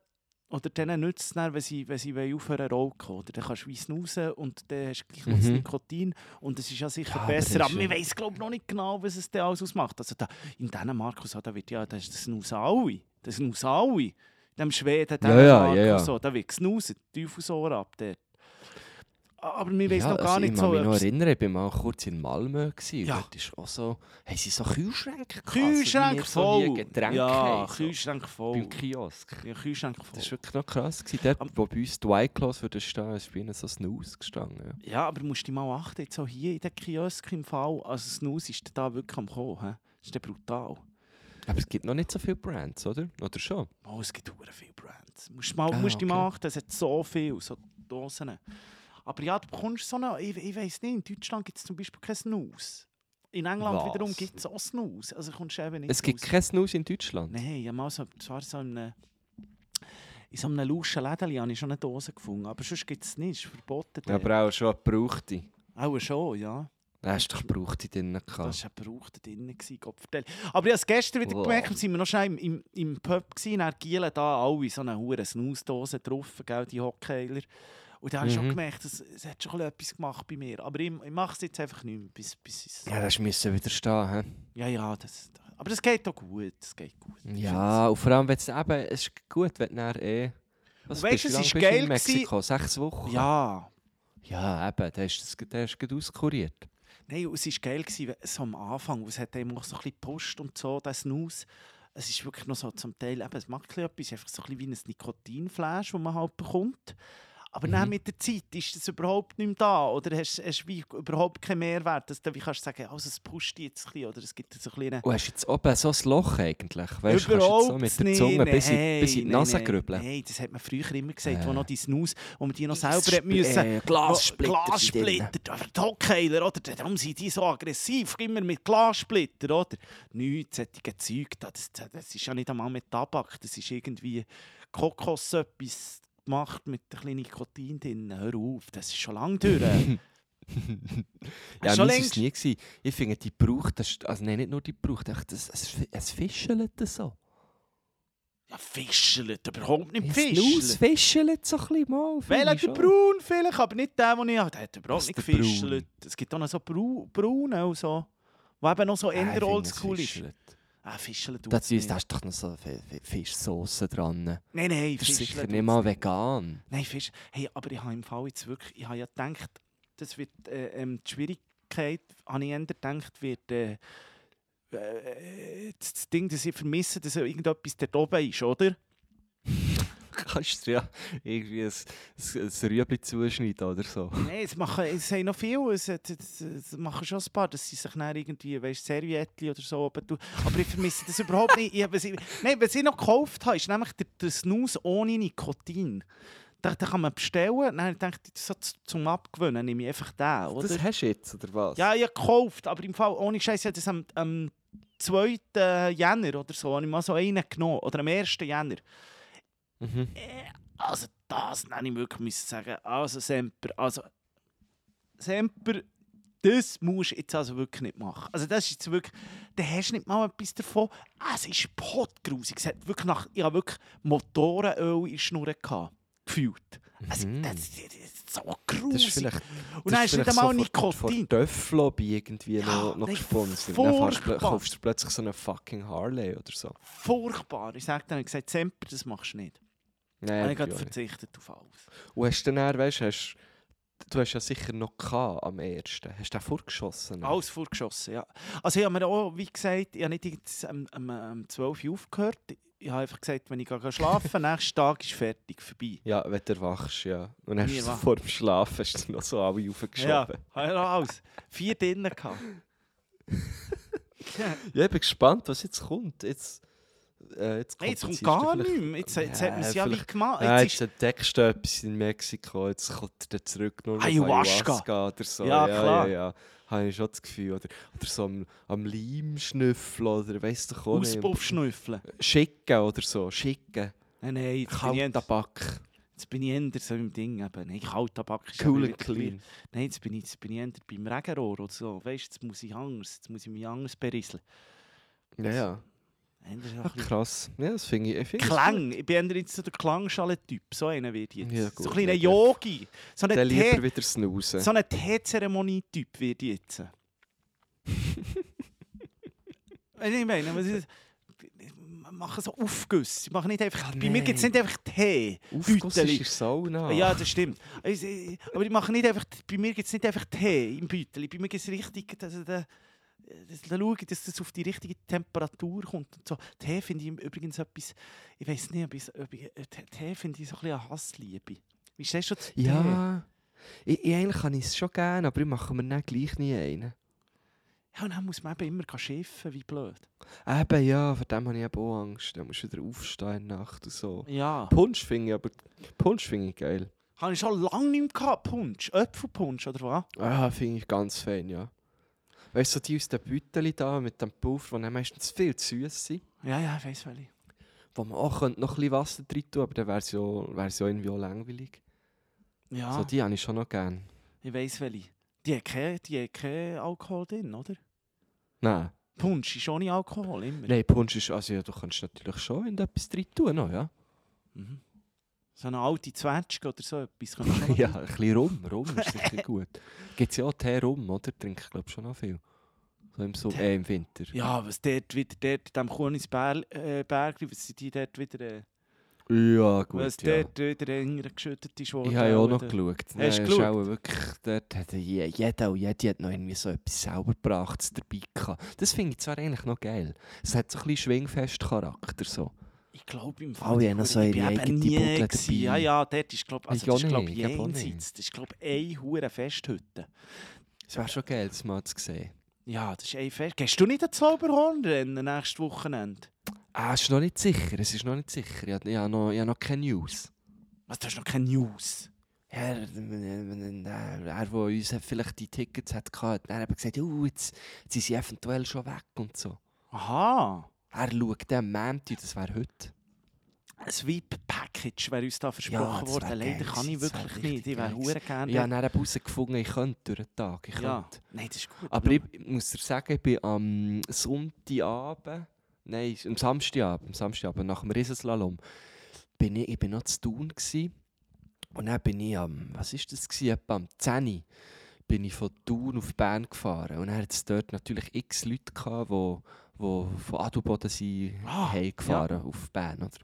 oder denen nützt es dann, wenn sie, wenn sie aufhören zu rauchen. Oder dann kannst du wie snoozen und dann hast du gleich noch das Mhm. Nikotin. Und es ist ja sicher Ja, besser. Aber ich weiß glaube noch nicht genau, was es denn alles ausmacht. Also da, in Dänemark und so, da wird ja, das Snoozen alle. Das Snoozen alle. In dem Schweden, Ja, ja, Dänemark ja, ja. da wird gesnoozen, Teufelsohr ab dort. Aber wir wissen ja, noch gar also nicht ich so. kann mich noch erinnern, ich war mal kurz in Malmö. Gewesen, Ja. Dort ist auch so, haben sie so Kühlschränke gehabt, wie wir so voll. Getränke ja, so, Kühlschrank voll. beim Kiosk. Ja, Kühlschrank voll. Das war wirklich noch krass. Gewesen. Dort, Am- wo bei uns die White Claws würde stehen, ist bei ihnen so Snooze gestanden. Ja. Ja, aber du musst dich mal achten, jetzt auch hier in den Kiosk im Fall, also Snus ist da wirklich am kommen. He? Das ist brutal. Aber es gibt noch nicht so viele Brands, oder? Oder schon? Oh, es gibt hure viele Brands. Du musst, mal, Ah, musst dich okay. mal achten, es hat so viel, so Dosen. Aber ja, du bekommst so eine, ich, ich weiss nicht, in Deutschland gibt es zum Beispiel kein Snus. In England Was? wiederum gibt es auch Snus. Also kommst du eben nicht Es gibt raus. kein Snooze in Deutschland. Nein, ich habe mal so, zwar so in in so einem lauschen Lädeli habe ich schon eine Dose gefunden, aber sonst gibt es nicht, ist verboten. dort. Aber auch schon eine gebrauchte. Auch schon, ja. Da hast du doch gebrauchte drin Das gehabt. war ein Brauch da drin, gewesen, Gott vertell. Aber ich habe es gestern wieder Wow. gemerkt, sind wir noch schnell im, im, im Pub gewesen, dann gielen da alle so eine hure Snooze-Dose drauf, gell, die Hockkeiler. Und da habe ich schon Mhm. gemerkt, es, es hat schon etwas gemacht bei mir. Aber ich, ich mache es jetzt einfach nicht mehr, bis, bis es... Ja, das müssen wieder stehen. He? Ja, ja, das... Aber das geht doch gut, das geht gut. Ja, und vor allem, wenn es eben, es ist gut, wenn du eh... Und Was weisst, bist du, es ist bist du geil in Mexiko? Sechs Wochen? Ja. Ja, eben, der ist, das- der ist gut auskuriert. Nein, und es war geil, gewesen, wenn- so am Anfang, es hat eben auch so ein bisschen Post und so, das Snus. Es ist wirklich noch so zum Teil, eben, es macht etwas, einfach so ein bisschen wie ein Nikotinflash, das man halt bekommt. Aber dann Mhm. mit der Zeit ist das überhaupt nicht mehr da. Oder hast du wie überhaupt keinen Mehrwert. Dass du wie kannst du sagen, also es pusht jetzt ein bisschen. Oder es gibt so ein bisschen... Und hast du jetzt oben so ein Loch eigentlich? Weißt du, kannst du jetzt so mit der Zunge bis in, bis in die nein, Nase nein, grübeln? Nein, das hat man früher immer gesagt, wo Äh. noch die Snus, wo man die noch selber Sp- müssen... äh, Glassplitter Glassplitter, die Hockheiler, oder? Darum sind die so aggressiv, immer mit Glassplitter, oder? Nichts, solche Zeug, da, das, das ist ja nicht einmal mit Tabak, das ist irgendwie Kokos etwas gemacht mit ein bisschen Nikotin drin. Hör auf, das ist schon lange durch. Ja, schon längst- es nie. Gewesen. Ich finde, die braucht, das, also nein, nicht nur die braucht, das, es, es fischelt so. ja, fischelt, überhaupt nicht Ja, Snus fischelt. fischelt so ein bisschen mal. ich der. Braun vielleicht, aber nicht der, den ich habe. Der hat überhaupt nicht gefischelt. Es gibt auch noch so Brau Braune und so. Die eben noch so ich eher es oldschool ist. fischelt. Ah, fischeln tut Da nicht. ist, da ist doch noch so Fi- Fi- Fischsauce dran. Nein, nein, Das ist fischeln sicher nicht mal vegan. Nein, Fisch. Hey, aber ich habe im Fall jetzt wirklich, ich habe ja gedacht, das wird, äh, ähm, die Schwierigkeit, habe ich eher gedacht, wird äh, äh, das das Ding, das ich vermisse, dass irgendetwas dort oben ist, oder? Kannst du ja irgendwie ein, ein, ein Rüebli zuschneiden oder so. Nein, es machen, es haben noch viel, es, es, es, es machen schon ein paar, dass sie sich dann irgendwie, weißt Serviettli oder so oben tun. Aber ich vermisse das überhaupt nicht. Ich, was ich, nein, was ich noch gekauft habe, ist nämlich der, der Snus ohne Nikotin. Den kann man bestellen, dann denke ich, so zum Abgewöhnen nehme ich einfach den, oder? Das hast du jetzt, oder was? Ja, ich habe gekauft, aber im Fall ohne Scheiß, ich habe das am, am 2. Jänner oder so, habe ich mal so einen genommen. Oder am 1. Jänner. Mhm. Äh, Also das nenne ich wirklich müssen sagen. Also Semper, also Semper, das musst du jetzt also wirklich nicht machen. Also das ist jetzt wirklich, da hast du nicht mal etwas davon. Es ist potgrusig. Es hat wirklich nach, ich habe wirklich Motorenöl in der Schnur gehabt, gefühlt. Also, Mhm. das, ist so Das grusig. ist vielleicht, Und dann ist nicht einmal Nikotin. Von Döfflobby irgendwie Ja, noch, noch gesponsert. Dann kaufst du plötzlich so eine fucking Harley oder so. Furchtbar. Ich sage dann, gesagt, Semper, das machst du nicht. Nein, ich habe ja verzichtet auf alles. Und hast du dann, weißt, hast, du hast ja sicher noch gehabt am ersten. Hast du den vorgeschossen? Alles vorgeschossen, ja. Also ich habe mir auch, wie gesagt, ich habe nicht jetzt am, am, am 12 Uhr aufgehört. ich habe einfach gesagt, wenn ich schlafen nächsten Tag ist fertig, vorbei. Ja, wenn du erwachst, ja. Und hast so vor dem Schlafen hast du noch so alle aufgeschoben. Ja, Ja. habe noch alles. Vier drinnen gehabt. ich bin gespannt, was jetzt kommt. Jetzt, äh, jetzt Hey, jetzt kommt gar nichts mehr. Jetzt, jetzt hat man es ja wie gemacht. Ja, Jetzt jetzt ist, entdeckst du etwas in Mexiko, jetzt kommt er zurück nur noch Ayahuasca. Ayahuasca oder so. Ja, ja, klar. Ja, ja. Habe ich schon das Gefühl. Oder, oder so am, am Leim schnüffeln oder weißt du auch. Auspuff schnüffeln. Schicken oder so, schicken. Nein, nein, jetzt bin, ich, Kaltabak. jetzt bin ich eher so im Ding. Eben. Nein, Kaltabak ist Cool and clean. Nein, jetzt bin ich, jetzt bin ich eher beim Regenrohr oder so. Weißt du, jetzt muss ich anders, jetzt muss ich mich anders berieseln. Ja, ja. So Ach, bisschen- krass. Ja, das finde ich, es Klang, ich bin jetzt so der Klangschalen-Typ. So einer wird jetzt. Ja, so gut, ein kleiner der- Yogi. So ein lieber wieder snoozen. so ein Teezeremonie-Typ wird jetzt. Ich meine, was ist, ich mache so Aufgüsse. Ich mache nicht einfach, Ah, bei mir gibt es nicht einfach Tee. Aufguss Bütteli. ist der Sauna. Ja, das stimmt. Aber ich mache nicht einfach, bei mir gibt es nicht einfach Tee im Beutel. Bei mir gibt es richtig, dass, dass, dass, da schaue ich, dass das auf die richtige Temperatur kommt. Und so. Tee finde ich übrigens etwas, ich weiß nicht, ob ich, ob ich, äh, Tee- finde ich so ein bisschen eine Hassliebe. Wie stehst du zu Tee? Ja. Ich, ich, eigentlich kann ich es schon gerne, aber ich mache mir dann gleich nie einen. Ja, und dann muss man eben immer schiffen, wie blöd. Eben ja, vor dem habe ich eben auch Angst. Dann musst du wieder aufstehen in der Nacht und so. Ja. Punsch finde ich aber Punsch finde ich geil. Habe ich schon lange nicht mehr gehabt, Punsch. Äpfelpunsch, oder was? Ah, finde ich ganz fein, ja. Weißt du, so die aus den Beuteln da mit dem Pulver, die meistens viel zu süß sind, Ja, ja, ich weiss welche. wo man auch könnte noch ein bisschen Wasser drin tun aber dann wäre es ja, wär's ja irgendwie auch langweilig. Ja, So, die habe ich schon noch gerne. ich weiss welche. Die hat keinen die hat keinen Alkohol drin, oder? Nein. Punsch ist ohne Alkohol, immer. Nein, Punsch ist, also ja, du kannst natürlich schon in etwas drin tun, noch, ja. Mhm. So eine alte Zwetschge oder so etwas. ja, ein bisschen Rum, Rum ist sicher gut. Gibt es ja auch Tee Rum, oder? Trinke ich glaube schon noch viel. So im, Sommer, Tee- äh, im Winter. Ja, was dort wieder, dort, in diesem Kuhnisberg, äh, Bergli, was sind die dort wieder, äh, Ja, gut, was ja. dort wieder enger geschüttet ist. Ich habe ja auch noch geschaut. Hast du geschaut? auch wirklich, dort hat je- jeder und jede hat noch irgendwie so etwas selber gebracht dabei gehabt. Das finde ich zwar eigentlich noch geil. Es hat so ein bisschen Schwingfest-Charakter. So. Ich glaube im Alle haben noch so ich ihre eigene gewesen. dabei. Ja, ja, dort ist glaube also, Ich das ist, glaub, nicht, ich jenseits. Das ist glaube eine hure Festhütte. Es wäre schon geil, das mal zu sehen. Ja, das ist ein Fest. Gehst du nicht an Zauberhornrennen nächstes Wochenende? Ah, ist noch nicht sicher. Es ist noch nicht sicher. Ich habe, ich noch, ich habe noch keine News. Was, du hast noch keine News? Ja, er, er, er, der uns vielleicht die Tickets hat, gehabt, hat eben gesagt, oh, jetzt, jetzt sind sie eventuell schon weg und so. Aha. Er schaut am Montag, das wäre heute. Ein VIP-Package wäre uns da versprochen das worden. Leider kann ich gewesen, wirklich nicht. Ich wäre hure gerne. Ich habe dann herausgefunden, ich könnte durch den Tag. Ich ja. könnte. Nein, das ist gut. Aber ich muss dir sagen, ich bin am Sonntagabend, nein, am Samstagabend, am Samstagabend nach dem Riesenslalom, bin ich, ich bin noch zu tun und dann bin ich am, was ist das gsi, etwa am 10 Uhr, bin ich von Thun auf Bern gefahren und dann hat es dort natürlich x Leute gehabt, die, die von Adelboden sind Ah, heimgefahren auf Bern, oder?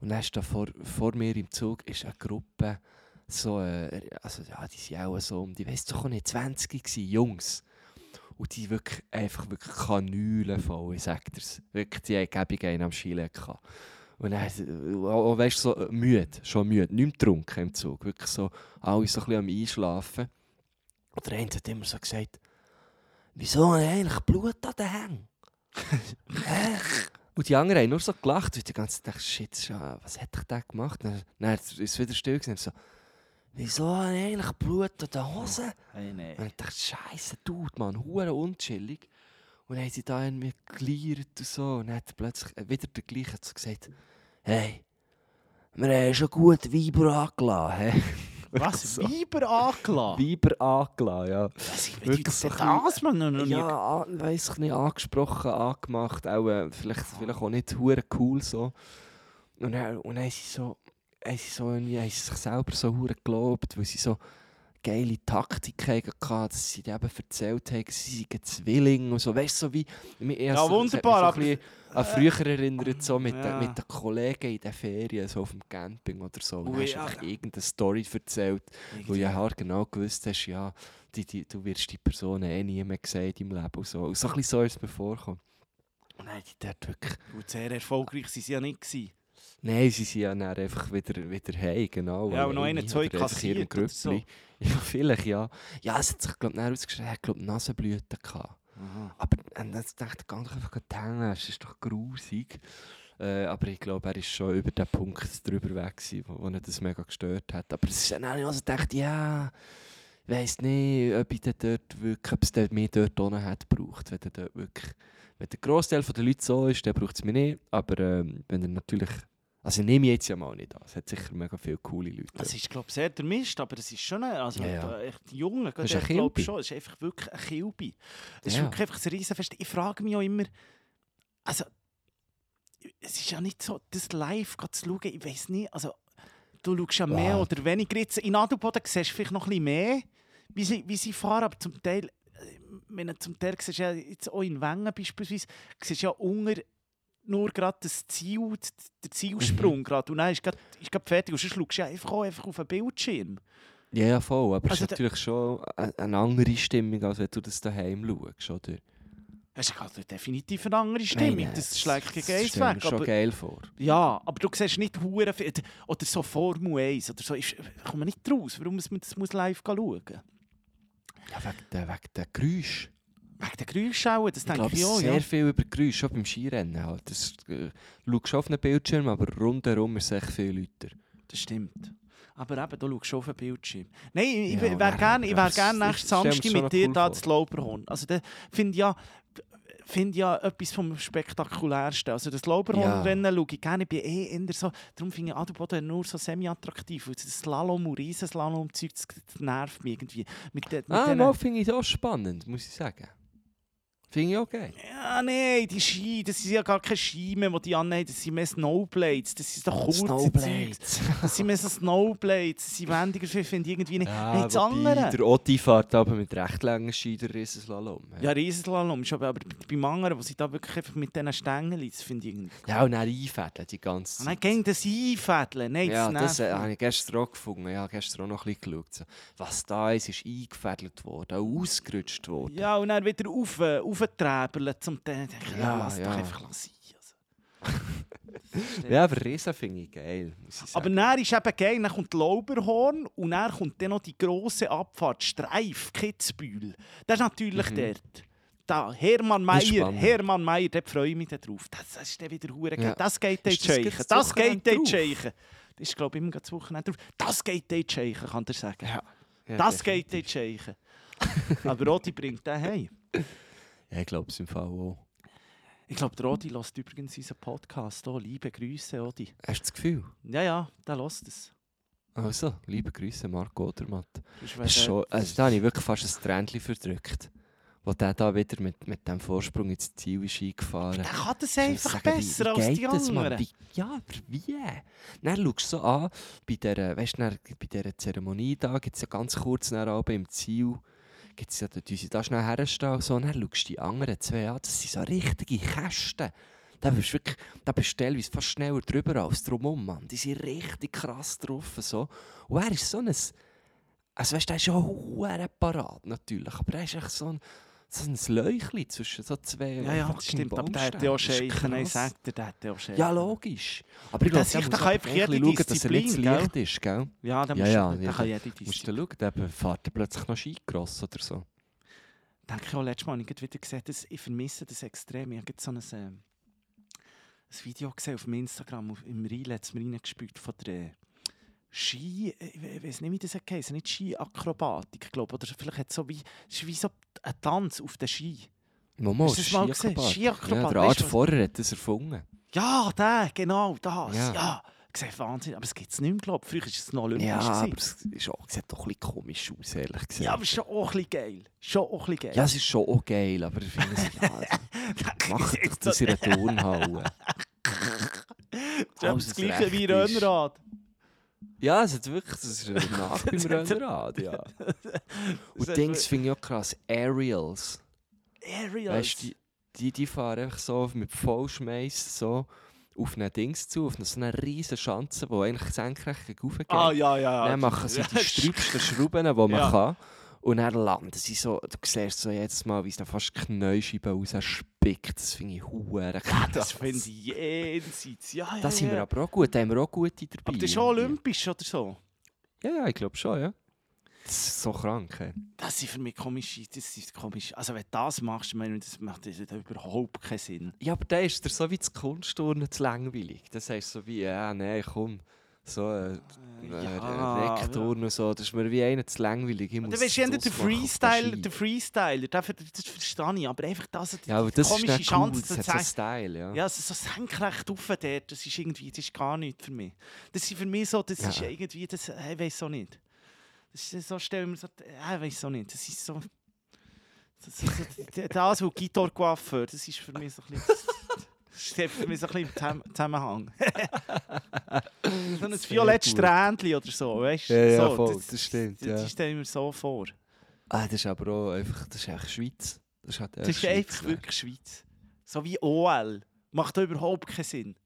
Und dann ist da vor, vor mir im Zug ist eine Gruppe, so, äh, also ja, die sind auch so um, die doch auch nicht, 20 gewesen, Jungs. Und die wirklich einfach wirklich Kanülen voll, ich sag dir's. Wirklich, die haben einen am Schielen gehabt. Und dann, auch, auch, weißt, so äh, müde, schon müde, nicht getrunken im Zug. Wirklich so, alle so ein bisschen am Einschlafen. Und der eine hat immer so gesagt, wieso habe ich eigentlich Blut an den Hängen? Und die anderen haben nur so gelacht. Und die ganze dachte, shit, was hat ich da gemacht? Dann, dann ist es wieder still gewesen. So, wieso habe ich eigentlich Blut an den Hosen? Hey, nee. Und ich dachte, Scheiße, Dude, Mann, hure unchillig. Und dann haben sie da irgendwie geliert und so. Und dann hat plötzlich äh, wieder der gleiche so gesagt, hey, wir haben schon gut Weiber angelassen. hä?» Was? so. Weiber angelassen? Weiber angelassen, ja. Was ich Wirklich so das, man noch nie. Ja, weiss ich nicht, angesprochen, angemacht, auch äh, vielleicht, vielleicht auch nicht hure cool so. Und dann, und dann haben sie so, sie so irgendwie, sich selber so hure gelobt, weil sie so geile Taktik hatten, dass sie eben erzählt haben, sie seien Zwillinge und so. Weißt du, so wie... Ja, so- wunderbar, So aber- ein bisschen an früher erinnert, so mit, Ja. den, mit den Kollegen in den Ferien, so auf dem Camping oder so. Und Ui, dann hast ja. einfach irgendeine Story erzählt, wo du ja genau gewusst hast, ja, die, die, du wirst die Person eh nie mehr sehen deinem Leben. Und so, und so ein bisschen so ist es mir vorgekommen. Nein, die dort wirklich... Gut, sehr erfolgreich sind sie ja nicht gewesen. Nein, sie sind ja dann einfach wieder, wieder heim, genau. Ja, aber noch zwei in ihrem kassiert oder so. Ja, vielleicht, ja. Ja, es hat sich, glaube ich, dann ausgeschrieben, er glaube Nasenblüten gehabt. Aha. Aber und dann dachte ich, doch einfach hängen, es ist doch grusig. Äh, aber ich glaube, er ist schon über den Punkt drüber weg, gewesen, wo, wo ihn das mega gestört hat. Aber es ist dann auch also dachte, ja, ich weiss nicht, ob ich dort wirklich, ob es dort mehr dort unten hat gebraucht. Wenn, der dort wirklich, wenn der Großteil der Leute so ist, dann braucht es mich nicht. Aber ähm, wenn er natürlich, also nehme ich jetzt ja mal nicht an. Es hat sicher mega viele coole Leute. Es ist, glaube ich, sehr durchmischt, aber es ist schon ein, also Ja, ja. echt die Jungen, ist ich ein glaube schon, es ist einfach wirklich ein Kilby. Es ist Ja. wirklich einfach ein Riesenfest. Ich frage mich auch immer, also es ist ja nicht so, das live zu schauen, ich weiß nicht, also du schaust ja mehr oder weniger jetzt, in Adelboden siehst du vielleicht noch ein bisschen mehr, wie sie, wie sie fahren, aber zum Teil, äh, wenn du zum Teil siehst, ja jetzt auch in Wengen beispielsweise, siehst du ja unter nur gerade das Ziel, der Zielsprung gerade und dann ist gerade ist grad fertig und sonst schaust du einfach, auch einfach auf den Bildschirm. Ja, ja, voll. Aber Also es ist der- natürlich schon eine, andere Stimmung, als wenn du das daheim schaust, oder? Es ist also definitiv eine andere Stimmung, Nein, das schlägt gegen eins weg. schon Aber, geil vor. ja, aber du siehst nicht hure viel, oder so Formel 1 oder so, kommt man nicht raus, warum muss man das muss live schauen muss. Ja, wegen der, wegen der Geräusch. Wegen den Geräuschen, das Ich denke ich auch, sehr ja. viel über Geräusche, schon beim Skirennen. Halt. Das, äh, schaust auf einen Bildschirm, aber rundherum ist es echt viel lauter. Das stimmt. Aber eben, du schaust auf den Bildschirm. Nein, ich, Ja, ich wäre gerne wär gern nächsten Samstag mit dir cool da das Lauberhorn. Also, da finde ich ja, finde ja etwas vom Spektakulärsten. Also das Lauberhornrennen schaue ich gerne. Ich bin eh eher so, darum finde ich Adelboden nur so semi-attraktiv. weil Das Slalom und Riesenslalom-Zeug, das, nervt mich irgendwie. Mit, de, mit Ah, denen- finde ich auch spannend, muss ich sagen. Finde ich geil. Ja, nein, die Ski, das sind ja gar keine Ski mehr, die die annehmen, das sind mehr Snowblades, das sind doch kurze Zeugs. Das sind mehr so Snowblades, das sind wendiger, finde ich irgendwie nicht. hey, das andere... der Otti fährt aber mit recht langen Ski der Riesenslalom. Ja, Riesenslalom, ist aber, aber beim anderen, wo sie da wirklich einfach mit diesen Stängeln, das finde ich irgendwie... ja, und dann einfädeln die ganze Nein, Zeit. gegen das Einfädeln, nein, Ja, das das äh, habe ich gestern auch gefunden. Ich habe gestern auch noch ein bisschen geschaut. Was da ist, ist eingefädelt worden, auch ausgerutscht worden. Ja, und dann wieder auf, aufträbeln zum Teil. denke ich, Ja, Ja, lass ja. doch einfach sein. Ja, aber Riesen finde ich geil, Aber dann ist eben geil, dann kommt Lauberhorn und dann kommt dann noch die grosse Abfahrt, Streif, Kitzbühel. Das ist natürlich Mhm. dort. Da, Hermann Meier. Hermann Meier, da freue ich mich dann drauf. Das, das ist dann wieder hure Ja. Das geht dann Ist das geht dann drauf? Tscheichen. Das ist, glaube ich, immer das Wochenende drauf. Das geht dann Tscheichen, kann der sagen. Ja. Ja, das geht dann definitiv. Tscheichen. Aber Rodi bringt den heim. Ja, ich glaube es im Fall auch. Ich glaube, der Rodi lässt übrigens unseren Podcast auch. Liebe Grüße, Rodi. Hast du das Gefühl? Ja, ja, der lässt es. Also, liebe Grüße, Marco Odermatt. Das ist wäre- schon, also da habe ich wirklich fast ein Tränchen verdrückt. Wo der da wieder mit, mit dem Vorsprung ins Ziel ist eingefahren. Der kann das einfach sagen, besser wie, wie als die das, anderen. Wie, ja, aber wie? Dann schaust du so an, bei dieser, weißt, du, dann bei dieser Zeremonie da gibt es ja ganz kurz nach oben im Ziel, gibt es ja, tun sie da schnell herstehen und so, und dann schaust du die anderen zwei an, das sind so richtige Kästen. Da bist du wirklich, da bist du fast schneller drüber als drumherum, Mann. Die sind richtig krass drauf, so. Und er ist so ein, also weißt du, der ist ja auch parat natürlich, aber er ist echt so ein, so ein Leuchli zwischen so zwei Ja, ja, das stimmt. Aber der hat ja auch Scheichen. Nein, sagt er, der hat ja auch Scheichen. Ja, logisch. Aber ich Das glaube, ist der muss einfach jede schauen, dass er nicht zu Disziplin, leicht ist, gell? Ja, der Ja, muss ja, der ja, kann jede Musst du Disziplin. schauen, der fährt er plötzlich noch Skicross oder so. Denke ich auch letztes Mal, habe ich gerade wieder gesehen, dass ich vermisse das extrem. Ich habe so ein, äh, ein Video gesehen auf Instagram, auf, im Reel hat es mir reingespielt von der Ski, äh, ich we- weiß nicht, wie das heisst, nicht Ski-Akrobatik, glaube Oder vielleicht hat es so wie, ist wie so ein Tanz auf den Ski. Momo, Hast du das mal gesehen? Skiakrobat. Skiakrobat, Ja, der Art vorher hat das erfunden. Ja, der, genau, das. Ja. Ja. Gesehen, Wahnsinn. Aber es gibt es nicht mehr, glaube ich. Früher war es noch olympisch. Ja, gewesen. aber es ist auch, sieht doch ein bisschen komisch aus, ehrlich gesagt. ja, aber es ist schon auch ein bisschen geil. Schon auch ein bisschen geil. Ja, es ist schon auch geil, aber ich finde es, ja, macht doch das in einer Turnhalle. Das ist das gleiche wie. Rönnrad. Ja, es hat wirklich, das ist nach beim Rennrad, ja. Und Dings finde ich auch krass, Aerials. Aerials. Weißt du, die, die, die fahren einfach so mit Vollschmeiß so auf eine Dings zu, auf so eine riesige Schanze, die eigentlich senkrecht raufgeht. ah, ja, ja. Dann machen sie Ja, die sträubsten Schrauben, die man Ja. kann. Und dann landen sie so, du siehst so jedes Mal, wie es dann fast Knäuscheiben rausspickt. Das finde ich hure krass. Das finde ich jenseits. Ja, ja, Da sind wir aber auch gut, da haben wir auch gute dabei. Aber das ist schon olympisch oder so. Ja, ja, ich glaube schon, ja. Das ist so krank. Hey. Das sind für mich komische, das ist komisch. Also wenn du das machst, meine, das macht das überhaupt keinen Sinn. Ja, aber da ist dir so wie das Kunstturnen zu langweilig. Das heißt so wie, ja, nein, komm, so äh, Ja, äh, Rekturn und so, das ist mir wie einer zu langweilig. Ich muss weißt, ja, der das Freestyle, der Freestyler, das, das verstehe ich, aber einfach das, die Ja, aber das ist komische cool, Chance das zu hat so. Style, ja. Ja, so senkrecht rauf dort, das ist irgendwie, das ist gar nichts für mich. Das ist für mich so, das Ja. ist irgendwie, das, äh, ich weiß auch nicht. Das ist so, stell mir so, äh, ich weiß auch nicht, das ist so... Das, so, so, das, was Guitar Coiffeur, das ist für mich so ein bisschen... Das für mich so ein bisschen im Zusammen- Zusammenhang. so ein violettes. Strähnchen oder so, weißt du? Ja, ja, so, voll, das stimmt, Das, ja. das stelle ich mir so vor. Ah, das ist aber auch einfach, das ist echt Schweiz. Das ist, halt Das ist echt einfach Schweiz, wirklich Schweiz. So wie OL. Macht da überhaupt keinen Sinn.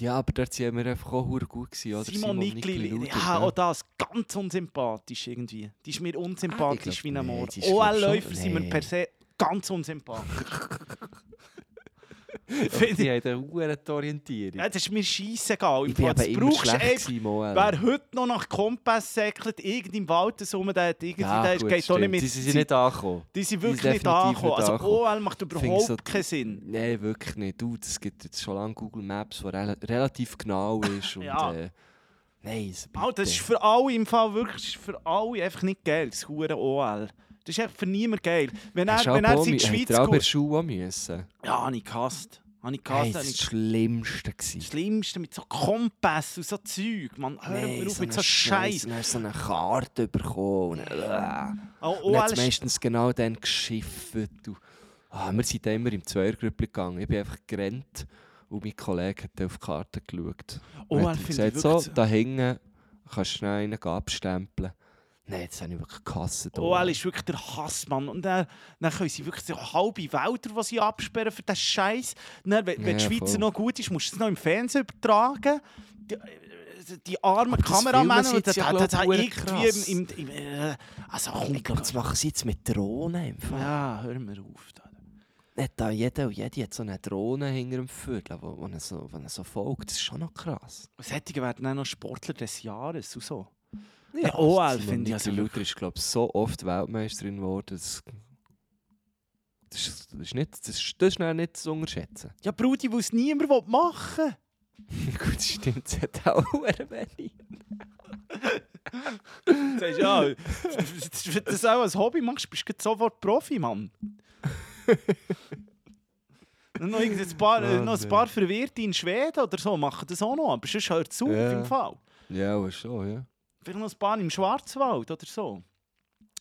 Ja, aber dort sind wir einfach auch gut gewesen, oder? Simon Nickli, Luder, ja, auch das, ganz unsympathisch irgendwie. Die ist mir unsympathisch Ah, ich wie glaub, ein nee, ist, glaub, OL-Läufer schon- sind mir nee. per se ganz unsympathisch. Die haben eine hure Orientierung. ja, das ist mir scheissegal. Im ich bin immer schlecht Moel. Wer heute noch nach Kompass säckelt, irgend im Wald rum, der hat irgendwie, ja, der gut, geht nicht mit Die sind nicht angekommen. Die sind die wirklich sind nicht angekommen. Also. OL macht überhaupt so- keinen Sinn. Nein, wirklich nicht. Du, es gibt jetzt schon lange Google Maps, die rela relativ genau ist. Und, Ja. äh, nein, es Oh, das ist für alle im Fall wirklich für alle einfach nicht geil, das hure OL. Das ist einfach für niemand geil. Wenn er, wenn er in die Schweiz aber geht... Schuhe müssen. Ja, habe ich gehasst. Habe ich Hey, gehasst. das habe war das Schlimmste. gewesen. das Schlimmste mit so Kompass und so Zeug. Man, hör Nee, auf mit eine so Scheiß. Dann hast du so eine Karte bekommen. Und, äh. Oh, und hat ist... meistens genau dann geschifft. Du. Ah, wir sind dann immer im Zweiergrüppli gegangen. Ich bin einfach gerannt und mein Kollege hat auf die Karte geschaut. Und OL hat gesagt, so, da hinten kannst du schnell einen abstempeln. Nein, das habe ich wirklich gehasst. OL ist wirklich der Hassmann. Und dann, dann können sie wirklich so halbe Wälder, die sie absperren für den Scheiß. Wenn, wenn die Ja, Schweizer voll. noch gut ist, musst du es noch im Fernsehen übertragen. Die, äh, die armen Kameramänner und das, jetzt ja, das, das irgendwie im, im, im äh, Also komm, Ich glaube, das machen sie jetzt mit Drohnen. Ja, hör mir auf. Da. Nicht da jeder und jede hat so eine Drohne hinter dem Viertel, wo, wo, er so, wo er so folgt. Das ist schon noch krass. Solche werden dann noch Sportler des Jahres und so. Ja, OL finde ich also Luther ist, glaube ich, so oft Weltmeisterin geworden. Das, das, ist, das, ist nicht, das, ist, das ist nicht zu unterschätzen. Ja, Brudi, weil es niemand machen Gut, das stimmt, das hat auch wenig. will. Sagst ja, wenn du das auch als Hobby machst, bist du sofort Profi, Mann. Noch, ein paar, äh, noch ein paar Verwirrte in Schweden oder so machen das auch noch, aber sonst hört es auf Ja. im Fall. Ja, aber schon, ja. Vielleicht noch ein paar im Schwarzwald oder so.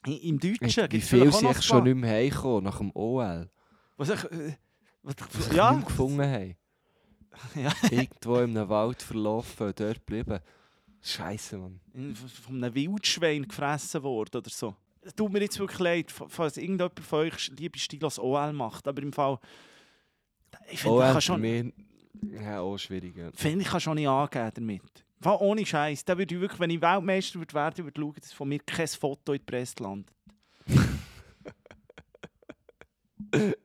Im Deutschen viel sie noch echt ein schon nicht mehr heimgekommen nach dem OL? Was ich, äh, was, Ja. ja, Nicht gefunden haben. Ja. Irgendwo in einem Wald verlaufen dort geblieben. Scheiße, Mann. von einem Wildschwein gefressen worden oder so. Es tut mir jetzt wirklich leid, fa- falls irgendjemand von euch liebe Stilos OL macht, aber im Fall... Ich finde, OL ich kann schon, mich ja, auch schwierig. Ja. finde, ich kann schon nicht angeben damit. Fall ohne Scheiß. Da würde ich wirklich, wenn ich Weltmeister würde werden, würde schauen, dass von mir kein Foto in die Presse landet.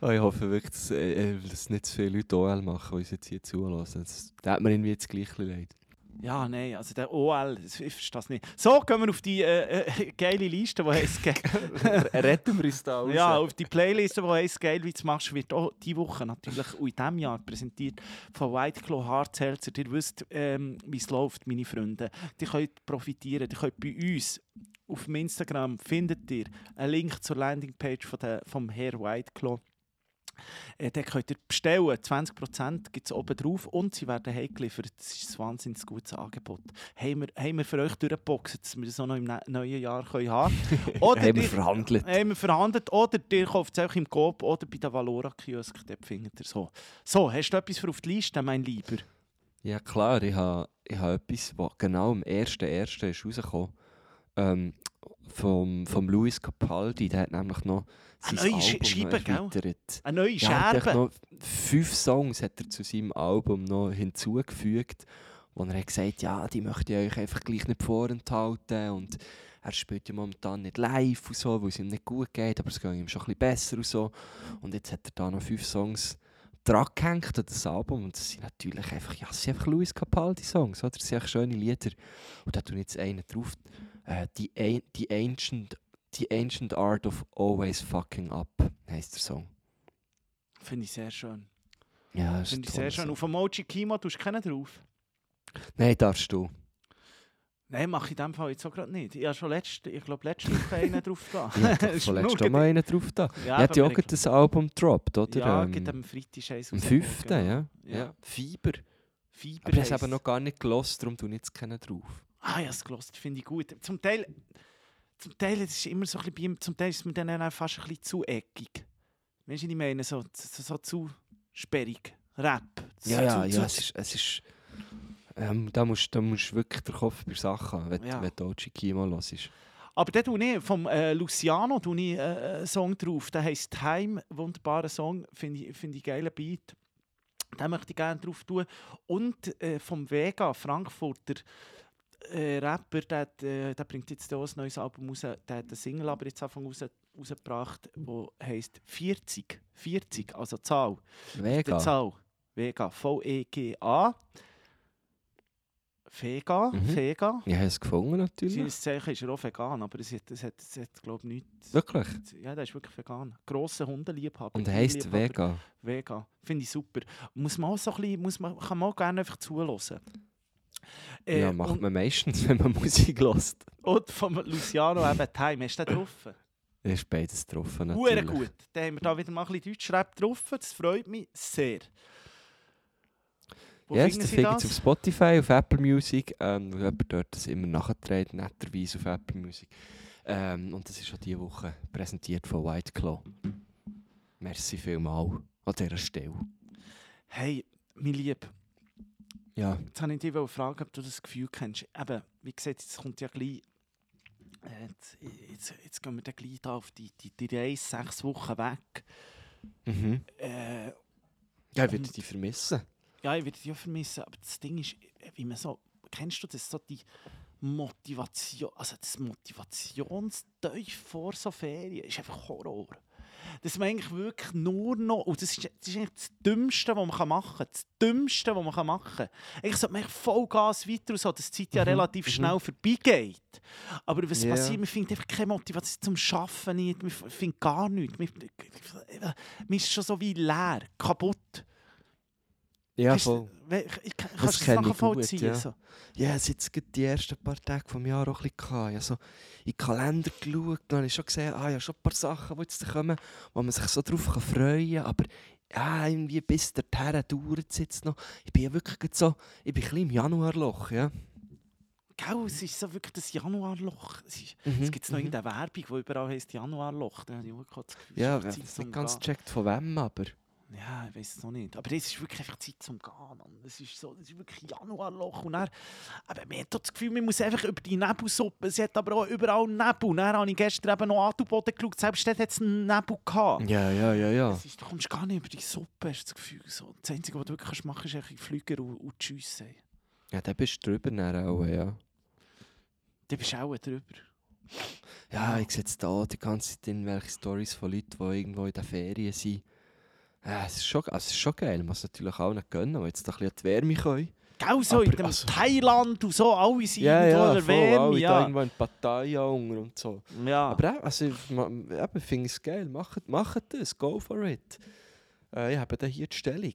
Oh, ich hoffe wirklich, dass, äh, äh, dass nicht zu viele Leute OL machen, die uns jetzt hier zulassen. Das, da hat mir irgendwie jetzt gleich leid. Ja, nein, also der OL, ich verstehe das nicht. So, gehen wir auf die äh, äh, geile Liste, die heisst... Retten wir uns da raus. Ja, auf die Playlist, die heisst «Geil, wie du machst», wird auch diese Woche natürlich und in diesem Jahr präsentiert von White Claw Hard Seltzer. Ihr wisst, ähm, wie es läuft, meine Freunde. Die könnt profitieren, die könnt bei uns auf Instagram findet ihr einen Link zur Landingpage von der, vom Herr White Claw. Äh, den könnt ihr bestellen, 20% gibt es oben drauf und sie werden heimgeliefert. Das ist ein wahnsinnig gutes Angebot. Haben wir, haben wir für euch durchgeboxt, dass wir das auch noch im ne neuen Jahr können haben können. Oder haben wir verhandelt. haben wir verhandelt. Oder ihr kauft es auch im Coop oder bei der Valora-Kiosk. Dort findet ihr so. So, hast du etwas für auf die Liste, mein Lieber? Ja klar, ich habe ich ha etwas, was genau am 1.1. ist rausgekommen. Ähm, vom, vom Luis Capaldi, der hat nämlich noch sein Eine neue Album Scheibe, erweitert. Eine neue Ja, er Scherbe. noch fünf Songs hat er zu seinem Album noch hinzugefügt. wo er hat gesagt ja, die möchte ich euch einfach gleich nicht vorenthalten und er spielt ja momentan nicht live und so, weil es ihm nicht gut geht, aber es geht ihm schon ein bisschen besser und so. Und jetzt hat er da noch fünf Songs dran gehängt an das Album und das sind natürlich einfach, ja, es sind einfach Luis Capaldi Songs, oder? Das sind echt schöne Lieder. Und da ich jetzt einen drauf, äh, die, An- die, Ancient, die Ancient Art of Always Fucking Up heisst der Song. Finde ich sehr schön. Ja, ist Finde ich sehr schön. Song. Auf Emoji Kimo tust du keinen drauf? Nein, darfst du. Nein, mache ich in dem Fall jetzt auch gerade nicht. Ich habe schon letzte, ich glaube, letzte Woche einen drauf da. Habe doch vorletzt auch mal einen drauf da. Ja, hat ja auch gerade das Album gedroppt, oder? Ja, ähm, am Freitag eins am raus, 5. genau. Ja. Ja. ja. Fieber. Fiber Aber ich habe es noch gar nicht gelost, darum tue ich jetzt keinen drauf. Ah, ja, das gelost finde ich gut. Zum Teil, zum Teil es ist immer so ein bisschen, zum Teil ist es mir dann auch fast ein bisschen zu eckig. Weißt du, was ich meine? So, so, so zu sperrig. Rap. So, Ja, ja, zu, ja, es ist... Es ist ähm, da musst du wirklich den Kopf bei Sachen haben, wenn, Ja. wenn du Ochi Kimo hörst. Aber dann tue ich vom äh, Luciano tue ich, äh, einen Song drauf. Der heisst Time. Wunderbarer Song. Finde ich, finde ich geiler Beat. Den möchte ich gerne drauf tun. Und äh, vom Vega, Frankfurter äh, Rapper, der, hat, äh, der bringt jetzt auch ein neues Album raus. Der hat eine Single aber jetzt Anfang raus, rausgebracht, die heisst 40. 40, also Zahl. Vega. Zahl. Vega. V-E-G-A. Vega. Mhm. Vega. Ich habe es gefunden, natürlich. Sein Zeichen ist er auch vegan, aber es hat, es hat, es hat glaube ich, nichts. Wirklich? Ja, der ist wirklich vegan. Grosser Hundeliebhaber. Und heisst. Vega. Vega. Finde ich super. Muss man auch so ein bisschen, muss man, kann man auch gerne einfach zuhören. Äh, ja, macht und, man meistens, wenn man Musik hört. und vom Luciano eben Time. Hast du den drauf? Ist beides getroffen, natürlich. gut. Dann haben wir da wieder mal ein bisschen Deutschrap drauf. Das freut mich sehr. Wo Yes, das findet auf Spotify, auf Apple Music. Ähm, jemand dort das immer nachträgt, netterweise auf Apple Music. Ähm, und das ist schon diese Woche präsentiert von White Claw. Merci vielmal an dieser Stelle. Hey, mein Lieb, Ja, jetzt wollte ich dich fragen, ob du das Gefühl kennst. Eben, wie gesagt, jetzt kommt ja gleich. äh, Jetzt, jetzt, jetzt gehen wir dann gleich da auf die, die, die Reise sechs Wochen weg. mhm. Äh, ja ich würde dich vermissen. ja, ich würde dich auch vermissen, aber das Ding ist, wie man so, kennst du das, so die Motivation, also das Motivationsteuf vor so Ferien, ist einfach Horror. Dass man eigentlich wirklich nur noch, und das ist, das ist eigentlich das Dümmste, was man machen kann, das Dümmste, was man machen kann. Eigentlich sollte man Vollgas weiter und so, dass die Zeit ja Mhm, relativ mhm. schnell vorbeigeht. Aber was Ja. passiert, man findet einfach keine Motivation zum Arbeiten nicht, man findet gar nichts. Man, man ist schon so wie leer, kaputt. Ja, Kannst voll. we- ich- ich- Kannst Das kenne ich gut, ja. So? Ja, es jetzt die ersten paar Tage vom Jahr auch ein bisschen gehabt. Ich habe so in den Kalender geschaut und habe ich schon gesehen, ah, ja, schon ein paar Sachen, die jetzt kommen, wo man sich so drauf kann freuen kann. Aber ja, irgendwie bis dorthin dauert es jetzt noch. Ich bin ja wirklich so, ich bin ein bisschen im Januarloch, ja. Gell, es ist so wirklich das Januarloch. Es, ist, Mhm, es gibt noch mhm. irgendeine Werbung, die überall heisst Januarloch. Da habe ich auch Gefühl, Ja, ich habe es nicht ganz gecheckt von wem, aber... Ja, ich weiß es noch nicht. Aber es ist wirklich einfach Zeit zum Gehen. Mann. Es ist, so, es ist wirklich Januarloch. Und dann, aber man hat das Gefühl, man muss einfach über die Nebelsuppe. Es hat aber auch überall Nebel. Und dann habe ich gestern eben noch Adelboden geschaut. Selbst dort hat es einen Nebel gehabt. Ja, ja, ja, ja. Ist, du kommst gar nicht über die Suppe, hast das Gefühl. So. Das Einzige, was du wirklich machen kannst, ist einfach Flüger und, und Tschüss sagen. Ja, da bist du drüber dann auch, ja. Da bist du auch drüber. Ja, ich sehe jetzt da die ganze Zeit irgendwelche Stories von Leuten, die irgendwo in den Ferien sind. Ja, es, ist schon, also es ist schon geil, man muss natürlich auch nicht gönnen, weil jetzt da ein bisschen die Wärme können. Gell, so in dem also- Thailand und so, alle sind Ja, irgendwo ja, in der Wärme. alle Ja. irgendwo in Pattaya und so. ja. Aber also, ich eben, finde es geil, macht, macht das, go for it. Äh, ich habe hier die Stellung.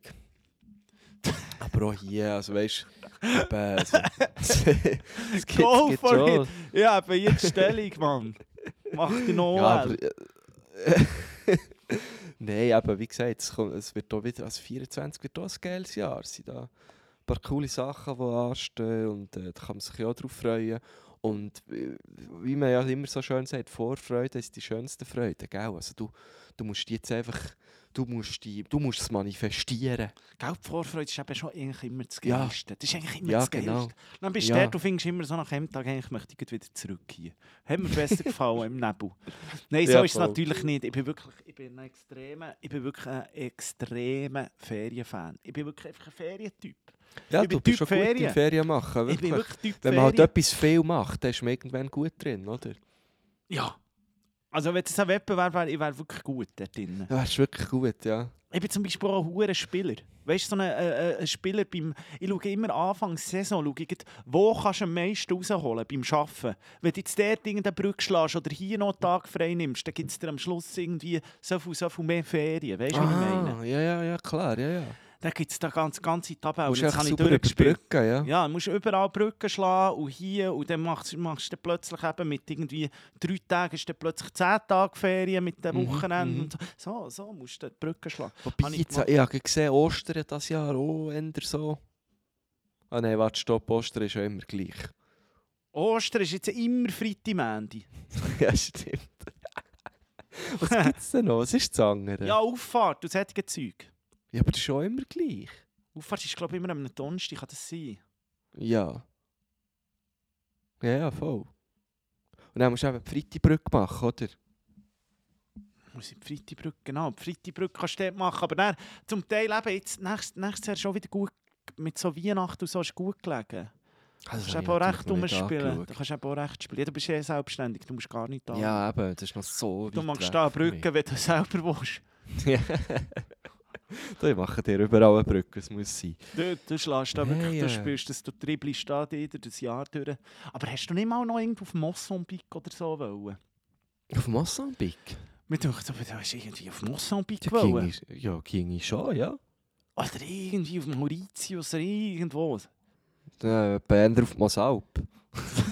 Aber auch hier, also weißt du, also, Go gibt for schon- it. Ja, bei jeder Stellung, Mann. Mach die noch Ja, aber, äh, Nein, aber wie gesagt, es, kommt, es wird auch wieder, also 24 wird auch ein geiles Jahr. Es sind da ein paar coole Sachen, die anstehen und äh, da kann man sich auch drauf freuen. Und äh, wie man ja immer so schön sagt, Vorfreude ist die schönste Freude, gell? Also du, du musst jetzt einfach, du musst, die, du musst es manifestieren. Gell, die Vorfreude ist eben schon eigentlich immer das Ja. Geilste. Das ist eigentlich immer Ja, das Geilste. genau. Dann bist du Ja. der, du findest immer so nach einem Tag, eigentlich möchte ich wieder zurück hier. Hat mir besser gefallen im Nebel. Nein, so Ja, ist es natürlich nicht. Ich bin wirklich, ich bin ein extremer, ich bin wirklich ein extremer Ferienfan. Ich bin wirklich einfach ein Ferientyp. Ja, Ich du bist Typ schon gut Ferien. in Ferien machen, Ich wirklich. wirklich Wenn man halt etwas viel macht, dann ist man irgendwann gut drin, oder? Ja. Also wenn es ein Wettbewerb wäre, ich wäre wirklich gut dort drin. Ja, ist wirklich gut, ja. Ich bin zum Beispiel auch ein hoher Spieler. Weißt du, so ein, äh, ein Spieler beim. Ich schaue immer Anfangs Saison, schaue ich, wo kannst du am meisten rausholen beim Arbeiten. Wenn du jetzt dort irgendeine Brücke schlägst oder hier noch einen Tag frei nimmst, dann gibt es dir am Schluss irgendwie so viel, so viel mehr Ferien. Weißt du, was ich meine? Ah, ja, ja, ja, klar, ja, ja. Dann gibt es da ganz, ganze Tabelle. Du musst echt habe ich durchgespielt. überbrücken, ja. Ja, du musst überall Brücken schlagen und hier und dann machst, machst du plötzlich eben mit irgendwie drei Tagen ist dann plötzlich zehn Tage Ferien mit den Mhm, Wochenenden. mhm. und So, so musst du die Brücken schlagen. Wobei, ich jetzt, ich habe gesehen, Ostern das Jahr auch eher so. Ah nein, warte, stopp, Ostern ist ja immer gleich. Ostern ist jetzt immer Freitag, Mandy. ja, stimmt. Was gibt es denn noch? Was ist das andere? Ja, Auffahrt und solche Zeug. Ja, aber das ist schon immer gleich. Auffahrt ist, glaube ich, immer am Donnerstag, kann das sein? Ja. Ja, ja, voll. Und dann musst du eben die Freitagbrücke machen, oder? Muss ich die Freitagbrücke, genau, die Freitagbrücke kannst du dort machen, aber dann, zum Teil eben jetzt, nächstes, nächstes Jahr schon wieder gut, mit so Weihnachten und so ist gut gelegen. Du Also, kannst eben auch recht rumspielen. Du kannst eben auch recht spielen. Du bist eh selbstständig, du musst gar nicht da. Ja, eben, das ist noch so du magst da eine für mich. Brücke, wenn du selber willst. Ja. da machen dir überall eine Brücke, es muss sein. Du, du schlägst da Ja, wirklich, ja. du spielst das, du dribbelst da wieder das Jahr durch. Aber hast du nicht mal noch irgendwo auf Mosambik oder so wollen? Auf Mosambik? Mir denkt, du hast irgendwie auf Mosambik Ja, wollen. ging ich, ja, ging ich schon, ja. Oder irgendwie auf Mauritius oder irgendwo. Äh, Bänder auf Mosalp.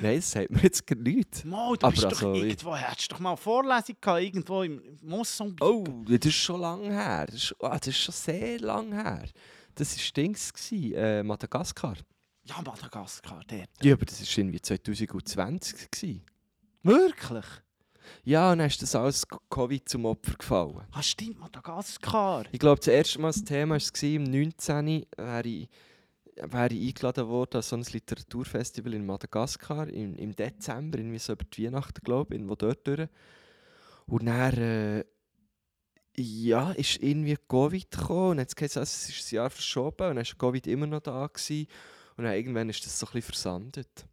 Nein, das sagt mir jetzt nichts. Mal, du bist also, doch ich- irgendwo, hättest du doch mal eine Vorlesung gehabt, irgendwo im Mosambik. Oh, das ist schon lange her. Das ist, ah, das ist schon sehr lange her. Das war Dings, äh, Madagaskar. Ja, Madagaskar, dort. Ja, aber das war irgendwie 2020. Gewesen. Wirklich? Ja, und dann ist das alles Covid zum Opfer gefallen. Ah, stimmt, Madagaskar. Ich glaube, das erste Mal das Thema war, im 19. wäre ich, wäre ich eingeladen worden an so ein Literaturfestival in Madagaskar im, im Dezember, irgendwie so über die Weihnachten, glaube ich, irgendwo dort durch. Und dann, äh, ja, ist irgendwie Covid gekommen und jetzt es es ist ein Jahr verschoben und dann war Covid immer noch da. Gewesen. Und dann irgendwann ist das so ein bisschen versandet.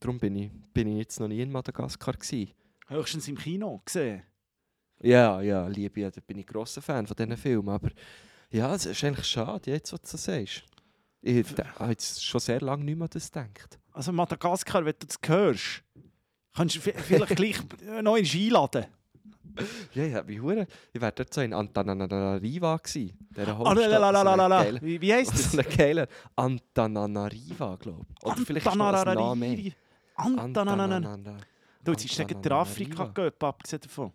Darum bin ich, bin ich jetzt noch nie in Madagaskar gewesen. Höchstens im Kino gesehen. Ja, ja, liebe, ja, da bin ich grosser Fan von diesen Filmen, aber ja, es ist eigentlich schade, jetzt, was du so sagst. Ich habe jetzt schon sehr lange nicht mehr das gedacht. Also Madagaskar, wenn du das hörst, kannst du vi- vielleicht gleich noch in den einladen. Ja, ja, wie hure. Ich wäre dort so in Antananariva gsi, der Ah, Hauptstadt. so eine geile- Wie, wie heisst so das? eine geile Antananariva, glaube ich. Oder vielleicht ist noch ein Name. Antananana. Du, jetzt ist der Afrika Antananariva. abgesehen davon.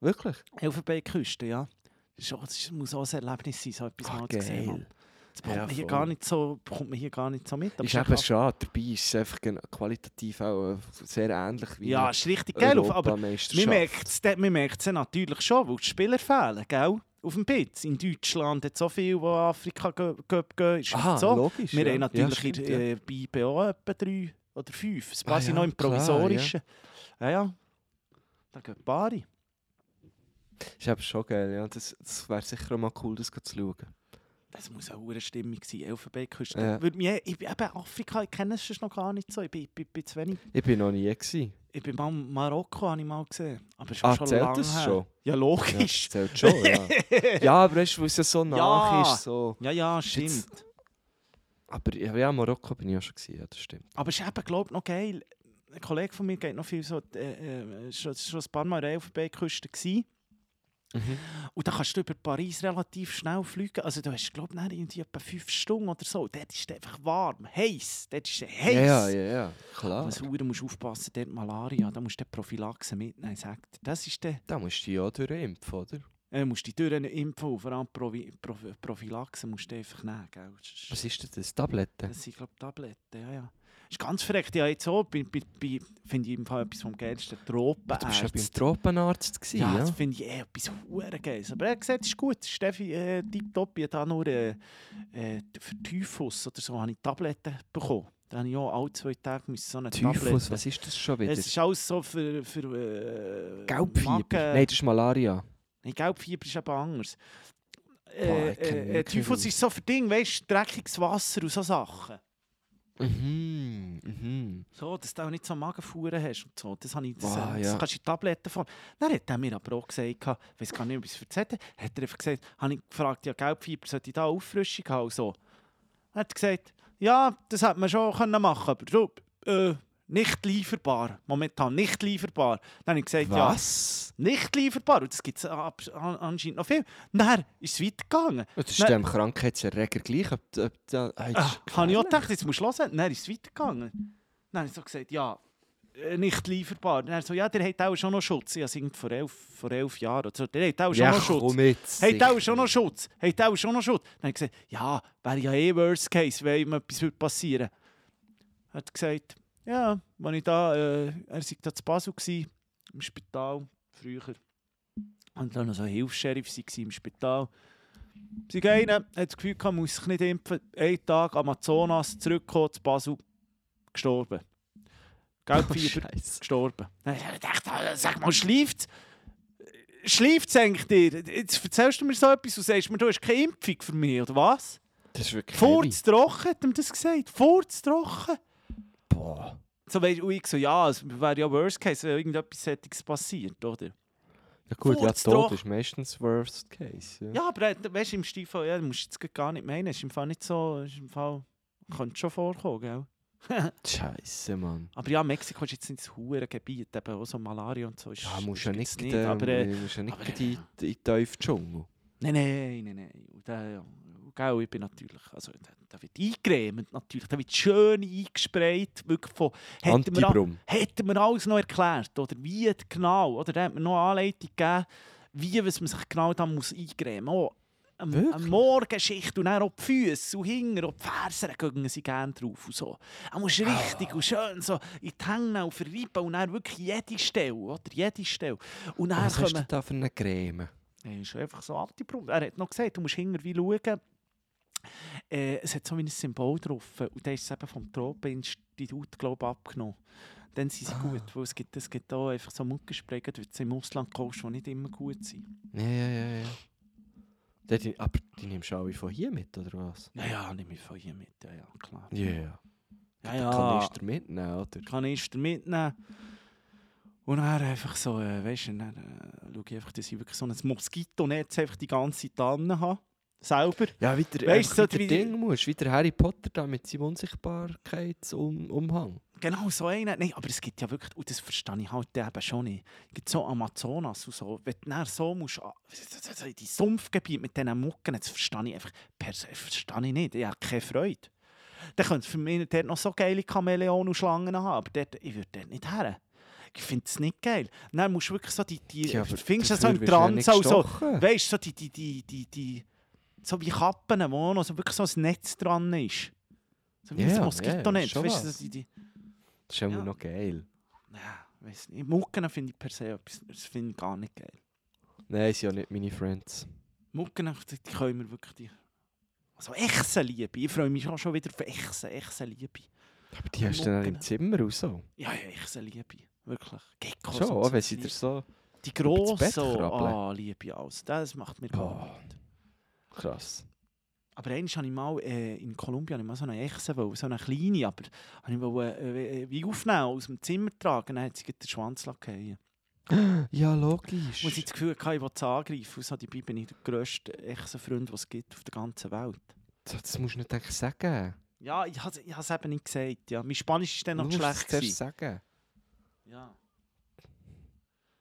Wirklich? Elfenbeinküste, ja. Das, das muss auch ein Erlebnis sein, so etwas Ah, mal zu sehen. Das bekommt, Ja, man hier gar nicht so, bekommt man hier gar nicht so mit. aber Ist eben schade, dabei ist es einfach qualitativ auch äh, sehr ähnlich wie Ja, es ist richtig geil. Aber man merkt es natürlich schon, weil die Spieler fehlen, gell? Auf dem Pitz. In Deutschland hat so viel, die Afrika gehen. Ist Aha, so. logisch. Wir ja. haben natürlich ja, stimmt, in, ja. äh, bei IBO etwa drei oder fünf. Paar Ah, ja, noch im klar, Provisorischen. Ja, ja. Da gehen ein paar. Ist eben schon geil, ja. Das, das wäre sicher auch mal cool, das zu schauen. Das muss eine hohe Stimmung sein. Elfenbeinküste. Ja. Mich- Ich bin eben Afrika, ich kenne es noch gar nicht so. Ich bin, bin, bin zu wenig. Ich bin noch nie gewesen. Ich bin mal in Marokko, habe ich mal gesehen. Aber es ist Ah, schon zählt das her. schon? Ja, Ja, logisch. das zählt schon, ja. ja, aber weißt du, weil es ja so nach Ja. ist. So. Ja, ja, stimmt. jetzt- Aber ja, ja, Marokko bin ich ja schon gewesen, ja, das stimmt. Aber es ist eben, glaube ich, noch geil. Ein Kollege von mir geht noch viel so, äh, äh, schon, schon ein paar Mal an der Elfenbeinküste gewesen. Und dann kannst du über Paris relativ schnell fliegen. Also du hast, glaube ich, irgendwie etwa fünf Stunden oder so. Dort ist es einfach warm, heiß. Dort ist es heiß. Ja, ja, ja, klar. Was Uhr musst du aufpassen, dort Malaria, da musst du die Prophylaxe mitnehmen. Sagt, das ist der, Da musst du ja durchimpfen, oder? äh, musst die Türen impfen, vor allem Provi Provi Prophylaxe musst du einfach nehmen. Gell? Was ist denn das? Tabletten? Das sind, glaube ich, Tabletten, ja, ja. Ist ganz verreckt. Ja, jetzt so, bei, bei, bei, finde ich im Fall etwas vom geilsten. Tropenärzte. Du bist ja beim Tropenarzt gewesen, Ja, ja? das finde ich eh etwas hure Geiles. Aber er hat gesagt, es ist gut. Steffi, äh, tipptopp. Ich habe da nur äh, äh, für Typhus oder so habe ich Tabletten bekommen. Da habe ich auch alle zwei Tage müssen so eine Typhus, Tablette. was ist das schon wieder? Es ist alles so für... für äh, Gelbfieber? Magen- Nein, das ist Malaria. Nein, Gelbfieber ist eben anders. kenn äh, äh, Typhus ist so für Ding, weißt du, dreckiges Wasser und so Sachen. Mhm, mhm. So, dass du auch nicht so Magenfuhren hast und so. Das, habe ich, das, Ah, äh, das ja. kannst du in Tabletten von. Dann hat er mir aber auch gesagt, ich weiß gar nicht, ob ich es erzählt habe, hat er einfach gesagt, habe ich gefragt, ja, Gelbfieber, sollte ich da Auffrischung haben? So. Dann hat er gesagt, ja, das hätte man schon können machen aber du, äh, nicht lieferbar. Momentan nicht lieferbar. Dann habe ich gesagt, ja, Was? nicht lieferbar. Und das gibt es anscheinend noch viel. Dann ist es weitergegangen. Das ist Nein. dem Krankheitserreger gleich. Ob, ob, da, das Ah, habe ich auch gedacht, jetzt musst du hören. Dann ist es weitergegangen. Dann habe ich so gesagt, ja, äh, nicht lieferbar. Dann er so, ja, der hat auch schon noch Schutz. Ich habe vor elf, vor elf Jahren oder so. Der hat auch schon Ja, noch Schutz. komm jetzt. Hat auch schon noch Schutz. Hat auch schon noch Schutz. Dann habe ich gesagt, ja, wäre ja eh Worst Case, wenn ihm etwas passieren würde. Hat gesagt, ja, als ich da, äh, er war da zu Basel, gewesen, im Spital, früher. Und dann noch so ein Hilfs-Sheriff im Spital. Sie gehen, hat das Gefühl, gehabt, muss sich nicht impfen. Einen Tag Amazonas zurückgekommen, zu Basel, gestorben. Gelbfieber, Scheiße. gestorben. Ich gedacht, ah, sag mal, schläft Schläft es eigentlich dir? Jetzt erzählst du mir so etwas und sagst mir, du hast keine Impfung für mich, oder was? Das ist wirklich heavy. Furztrocken hat ihm das gesagt. Furztrocken. Boah. So weißt du, und ich so, ja, es wäre ja Worst Case, wenn irgendetwas solches passiert, oder? Ja gut, ja, Furztrocken. Tod ist meistens Worst Case. Ja. Ja, aber äh, weißt im Stiefel, ja, musst du jetzt gar nicht meinen. Ist im Fall nicht so, ist im Fall, könnte schon vorkommen, gell? Scheiße, Mann. Aber ja, Mexiko ist jetzt nicht das hure Gebiet, eben auch so Malaria und so. Ist, Ja, musst ja gibt's nicht, äh, aber, äh, musst ja nicht aber, in die, in die tiefe Dschungel. Nein, nein, nein, nein. Und ja, und gell, ich bin natürlich, also da, wird eingecremt natürlich, da wird schön eingesprayt, wirklich von, hätten wir, hätten wir alles noch erklärt, oder wie genau, oder da hat man noch eine Anleitung gegeben, wie was man sich genau da muss eingremen muss. Eine, eine Wirklich? Morgenschicht und dann auch die Füße und hinten und die Fersen gehen sie gerne drauf und so. Er muss richtig und schön so in die Hänge und verreiben und dann wirklich jede Stelle, oder? Jede Stelle. Und dann Was hast kommen... du da für eine Creme? Er ist einfach so Antibrum. Er hat noch gesagt, du musst irgendwie schauen. Äh, es hat so wie ein Symbol drauf. Und dann ist es eben vom Tropeninstitut, glaube abgenommen. Dann sind sie Ah. gut. Weil es gibt, es gibt auch einfach so Muckenspray, wenn du sie im Ausland kaufst, die nicht immer gut sind. Ja, ja, ja, ja. Der, die, aber die nimmst du alle von hier mit, oder was? Ja, ja, nehme ich von hier mit. Ja, ja, klar. Ja, ja. Ja, ja. Kanister mitnehmen, oder? Kanister mitnehmen. Und dann einfach so, äh, weißt du, dann äh, schaue ich einfach, dass ich wirklich so ein Moskitonetz einfach die ganze Zeit dran habe. Selber. Ja, wie der, Weißt du, wie der Ding musst, wie der Harry Potter da mit seinem Unsichtbarkeitsumhang. Genau, so einen. Nein, aber es gibt ja wirklich, und das verstehe ich halt eben schon nicht. Es gibt so Amazonas und so. Wenn du so musst, ah, so in die Sumpfgebiete mit diesen Mucken, das verstehe ich einfach verstehe ich nicht. Ich habe keine Freude. Dann könnte für mich dort noch so geile Chamäleon und Schlangen haben, aber dort, ich würde dort nicht her. Ich finde es nicht geil. Dann musst du wirklich so die, die Ja, findest du so im Trans so, gestochen. weißt du, so die, die, die, die, die, so wie Kappen, wo noch so wirklich so ein Netz dran ist. So wie Ja, ein Moskitonetz, weißt die, die Das ist immer Ja. noch geil. ja, weiß nicht. Mucken finde ich per se etwas, das finde ich gar nicht geil. Nein, sind ja nicht meine Friends. Mucken, die können wir wirklich die... Also Echsenliebe, ich freue mich auch schon wieder auf Echsen, Echsenliebe. Aber die hast du dann im. Zimmer und so. Ja, ja, Echsenliebe, wirklich. Geckos Schon, wenn sie dir so... Die grossen, krabbeln. ah, liebe alles. Das macht mir gar Oh. nicht. Krass. Aber einmal habe ich mal äh, in Kolumbien mal so eine Echse, wollen, so eine kleine, aber habe ich wollte, äh, wie aufnehmen, aus dem Zimmer tragen, dann hat sie den Schwanz fallen Ja, logisch. Und ich das Gefühl hatte, ich wollte sie angreifen. Und so, dabei bin ich der grösste Echsenfreund, den es gibt auf der ganzen Welt. Das, das musst du nicht eigentlich sagen. Ja, ich habe es eben nicht gesagt. Ja. Mein Spanisch war dann Du noch musst es schlecht. zuerst gewesen. sagen. Ja.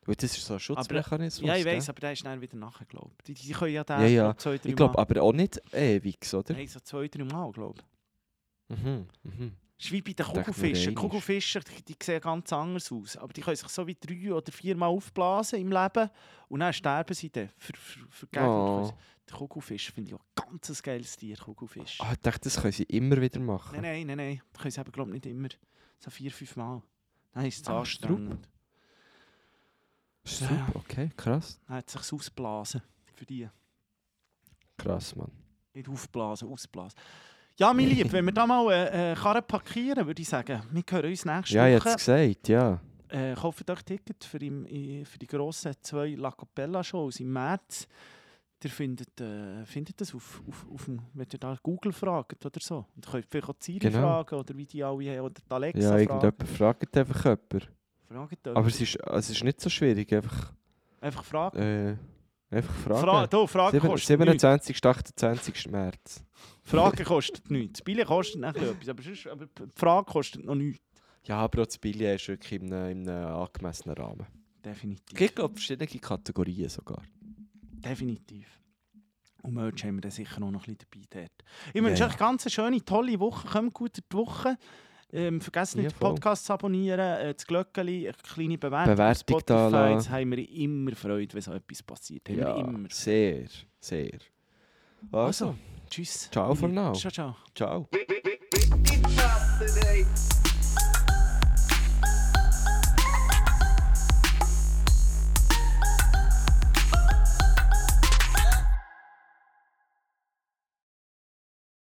Weil das ist so ein Schutzmechanismus. ja, ich weiß, aber der ist dann wieder nachher, glaube ich. Die, die können ja den Ja, ja. zwei, drei Ich glaube Mal. aber auch nicht ewig, oder? Nein, so zwei, drei Mal, glaube ich. Mhm, mhm. Das ist wie bei den Kugelfischen. einmal. Kugelfischer, die, die sehen ganz anders aus. Aber die können sich so wie drei oder vier Mal aufblasen im Leben und dann sterben sie dann. Für, für Geld. Oh. Der Kugelfisch finde ich auch ein ganz geiles Tier, Kugelfisch. Ah, ich dachte, das können sie immer wieder machen. Nein, nein, nein, nein. Das können sie eben, glaube ich, nicht immer. So vier, fünf Mal. Dann ist es Ah, anstrengend. Super, okay, krass. Dann hat es sich ausblasen für die. Krass, Mann. Nicht aufblasen, ausblasen. Ja, mein Lieb, wenn wir da mal äh, äh, Karren parkieren, würde ich sagen, wir hören uns nächste Ja, jetzt Woche. gesagt, ja. Äh, kauft euch Ticket für, im, für die grossen zwei La Capella Shows im März. Ihr findet, äh, findet das auf, auf, auf dem, wenn ihr da Google fragt oder so. Und könnt vielleicht auch Siri Genau. fragen oder wie die alle haben, oder die Alexa Ja, fragen. irgendjemand fragt einfach jemand. Fragt Aber es ist, es ist nicht so schwierig, einfach, Einfach fragen. äh, einfach fragen. Fra da, Frage Sieben- kostet nichts. 27. 28. März. Frage kostet nichts. Das Billet kostet noch etwas, aber, sonst, aber die Frage kostet noch nichts. Ja, aber auch das Billet ist wirklich in einem, in einem angemessenen Rahmen. Definitiv. Es gibt, glaube verschiedene Kategorien sogar. Definitiv. Und Merch haben wir dann sicher noch ein bisschen dabei dort. Ich wünsche Ja, euch ganz eine schöne, tolle Woche. Kommt gut durch die Woche. Ähm, vergesst nicht, Ja, den voll. Podcast zu abonnieren, äh, das Glöckchen, eine kleine Bewertung. Bewertung Spotify. da haben wir immer Freude, wenn so etwas passiert. Haben wir immer. sehr, sehr. Also, Tschüss. Ciao for now. Ciao, ciao. ciao.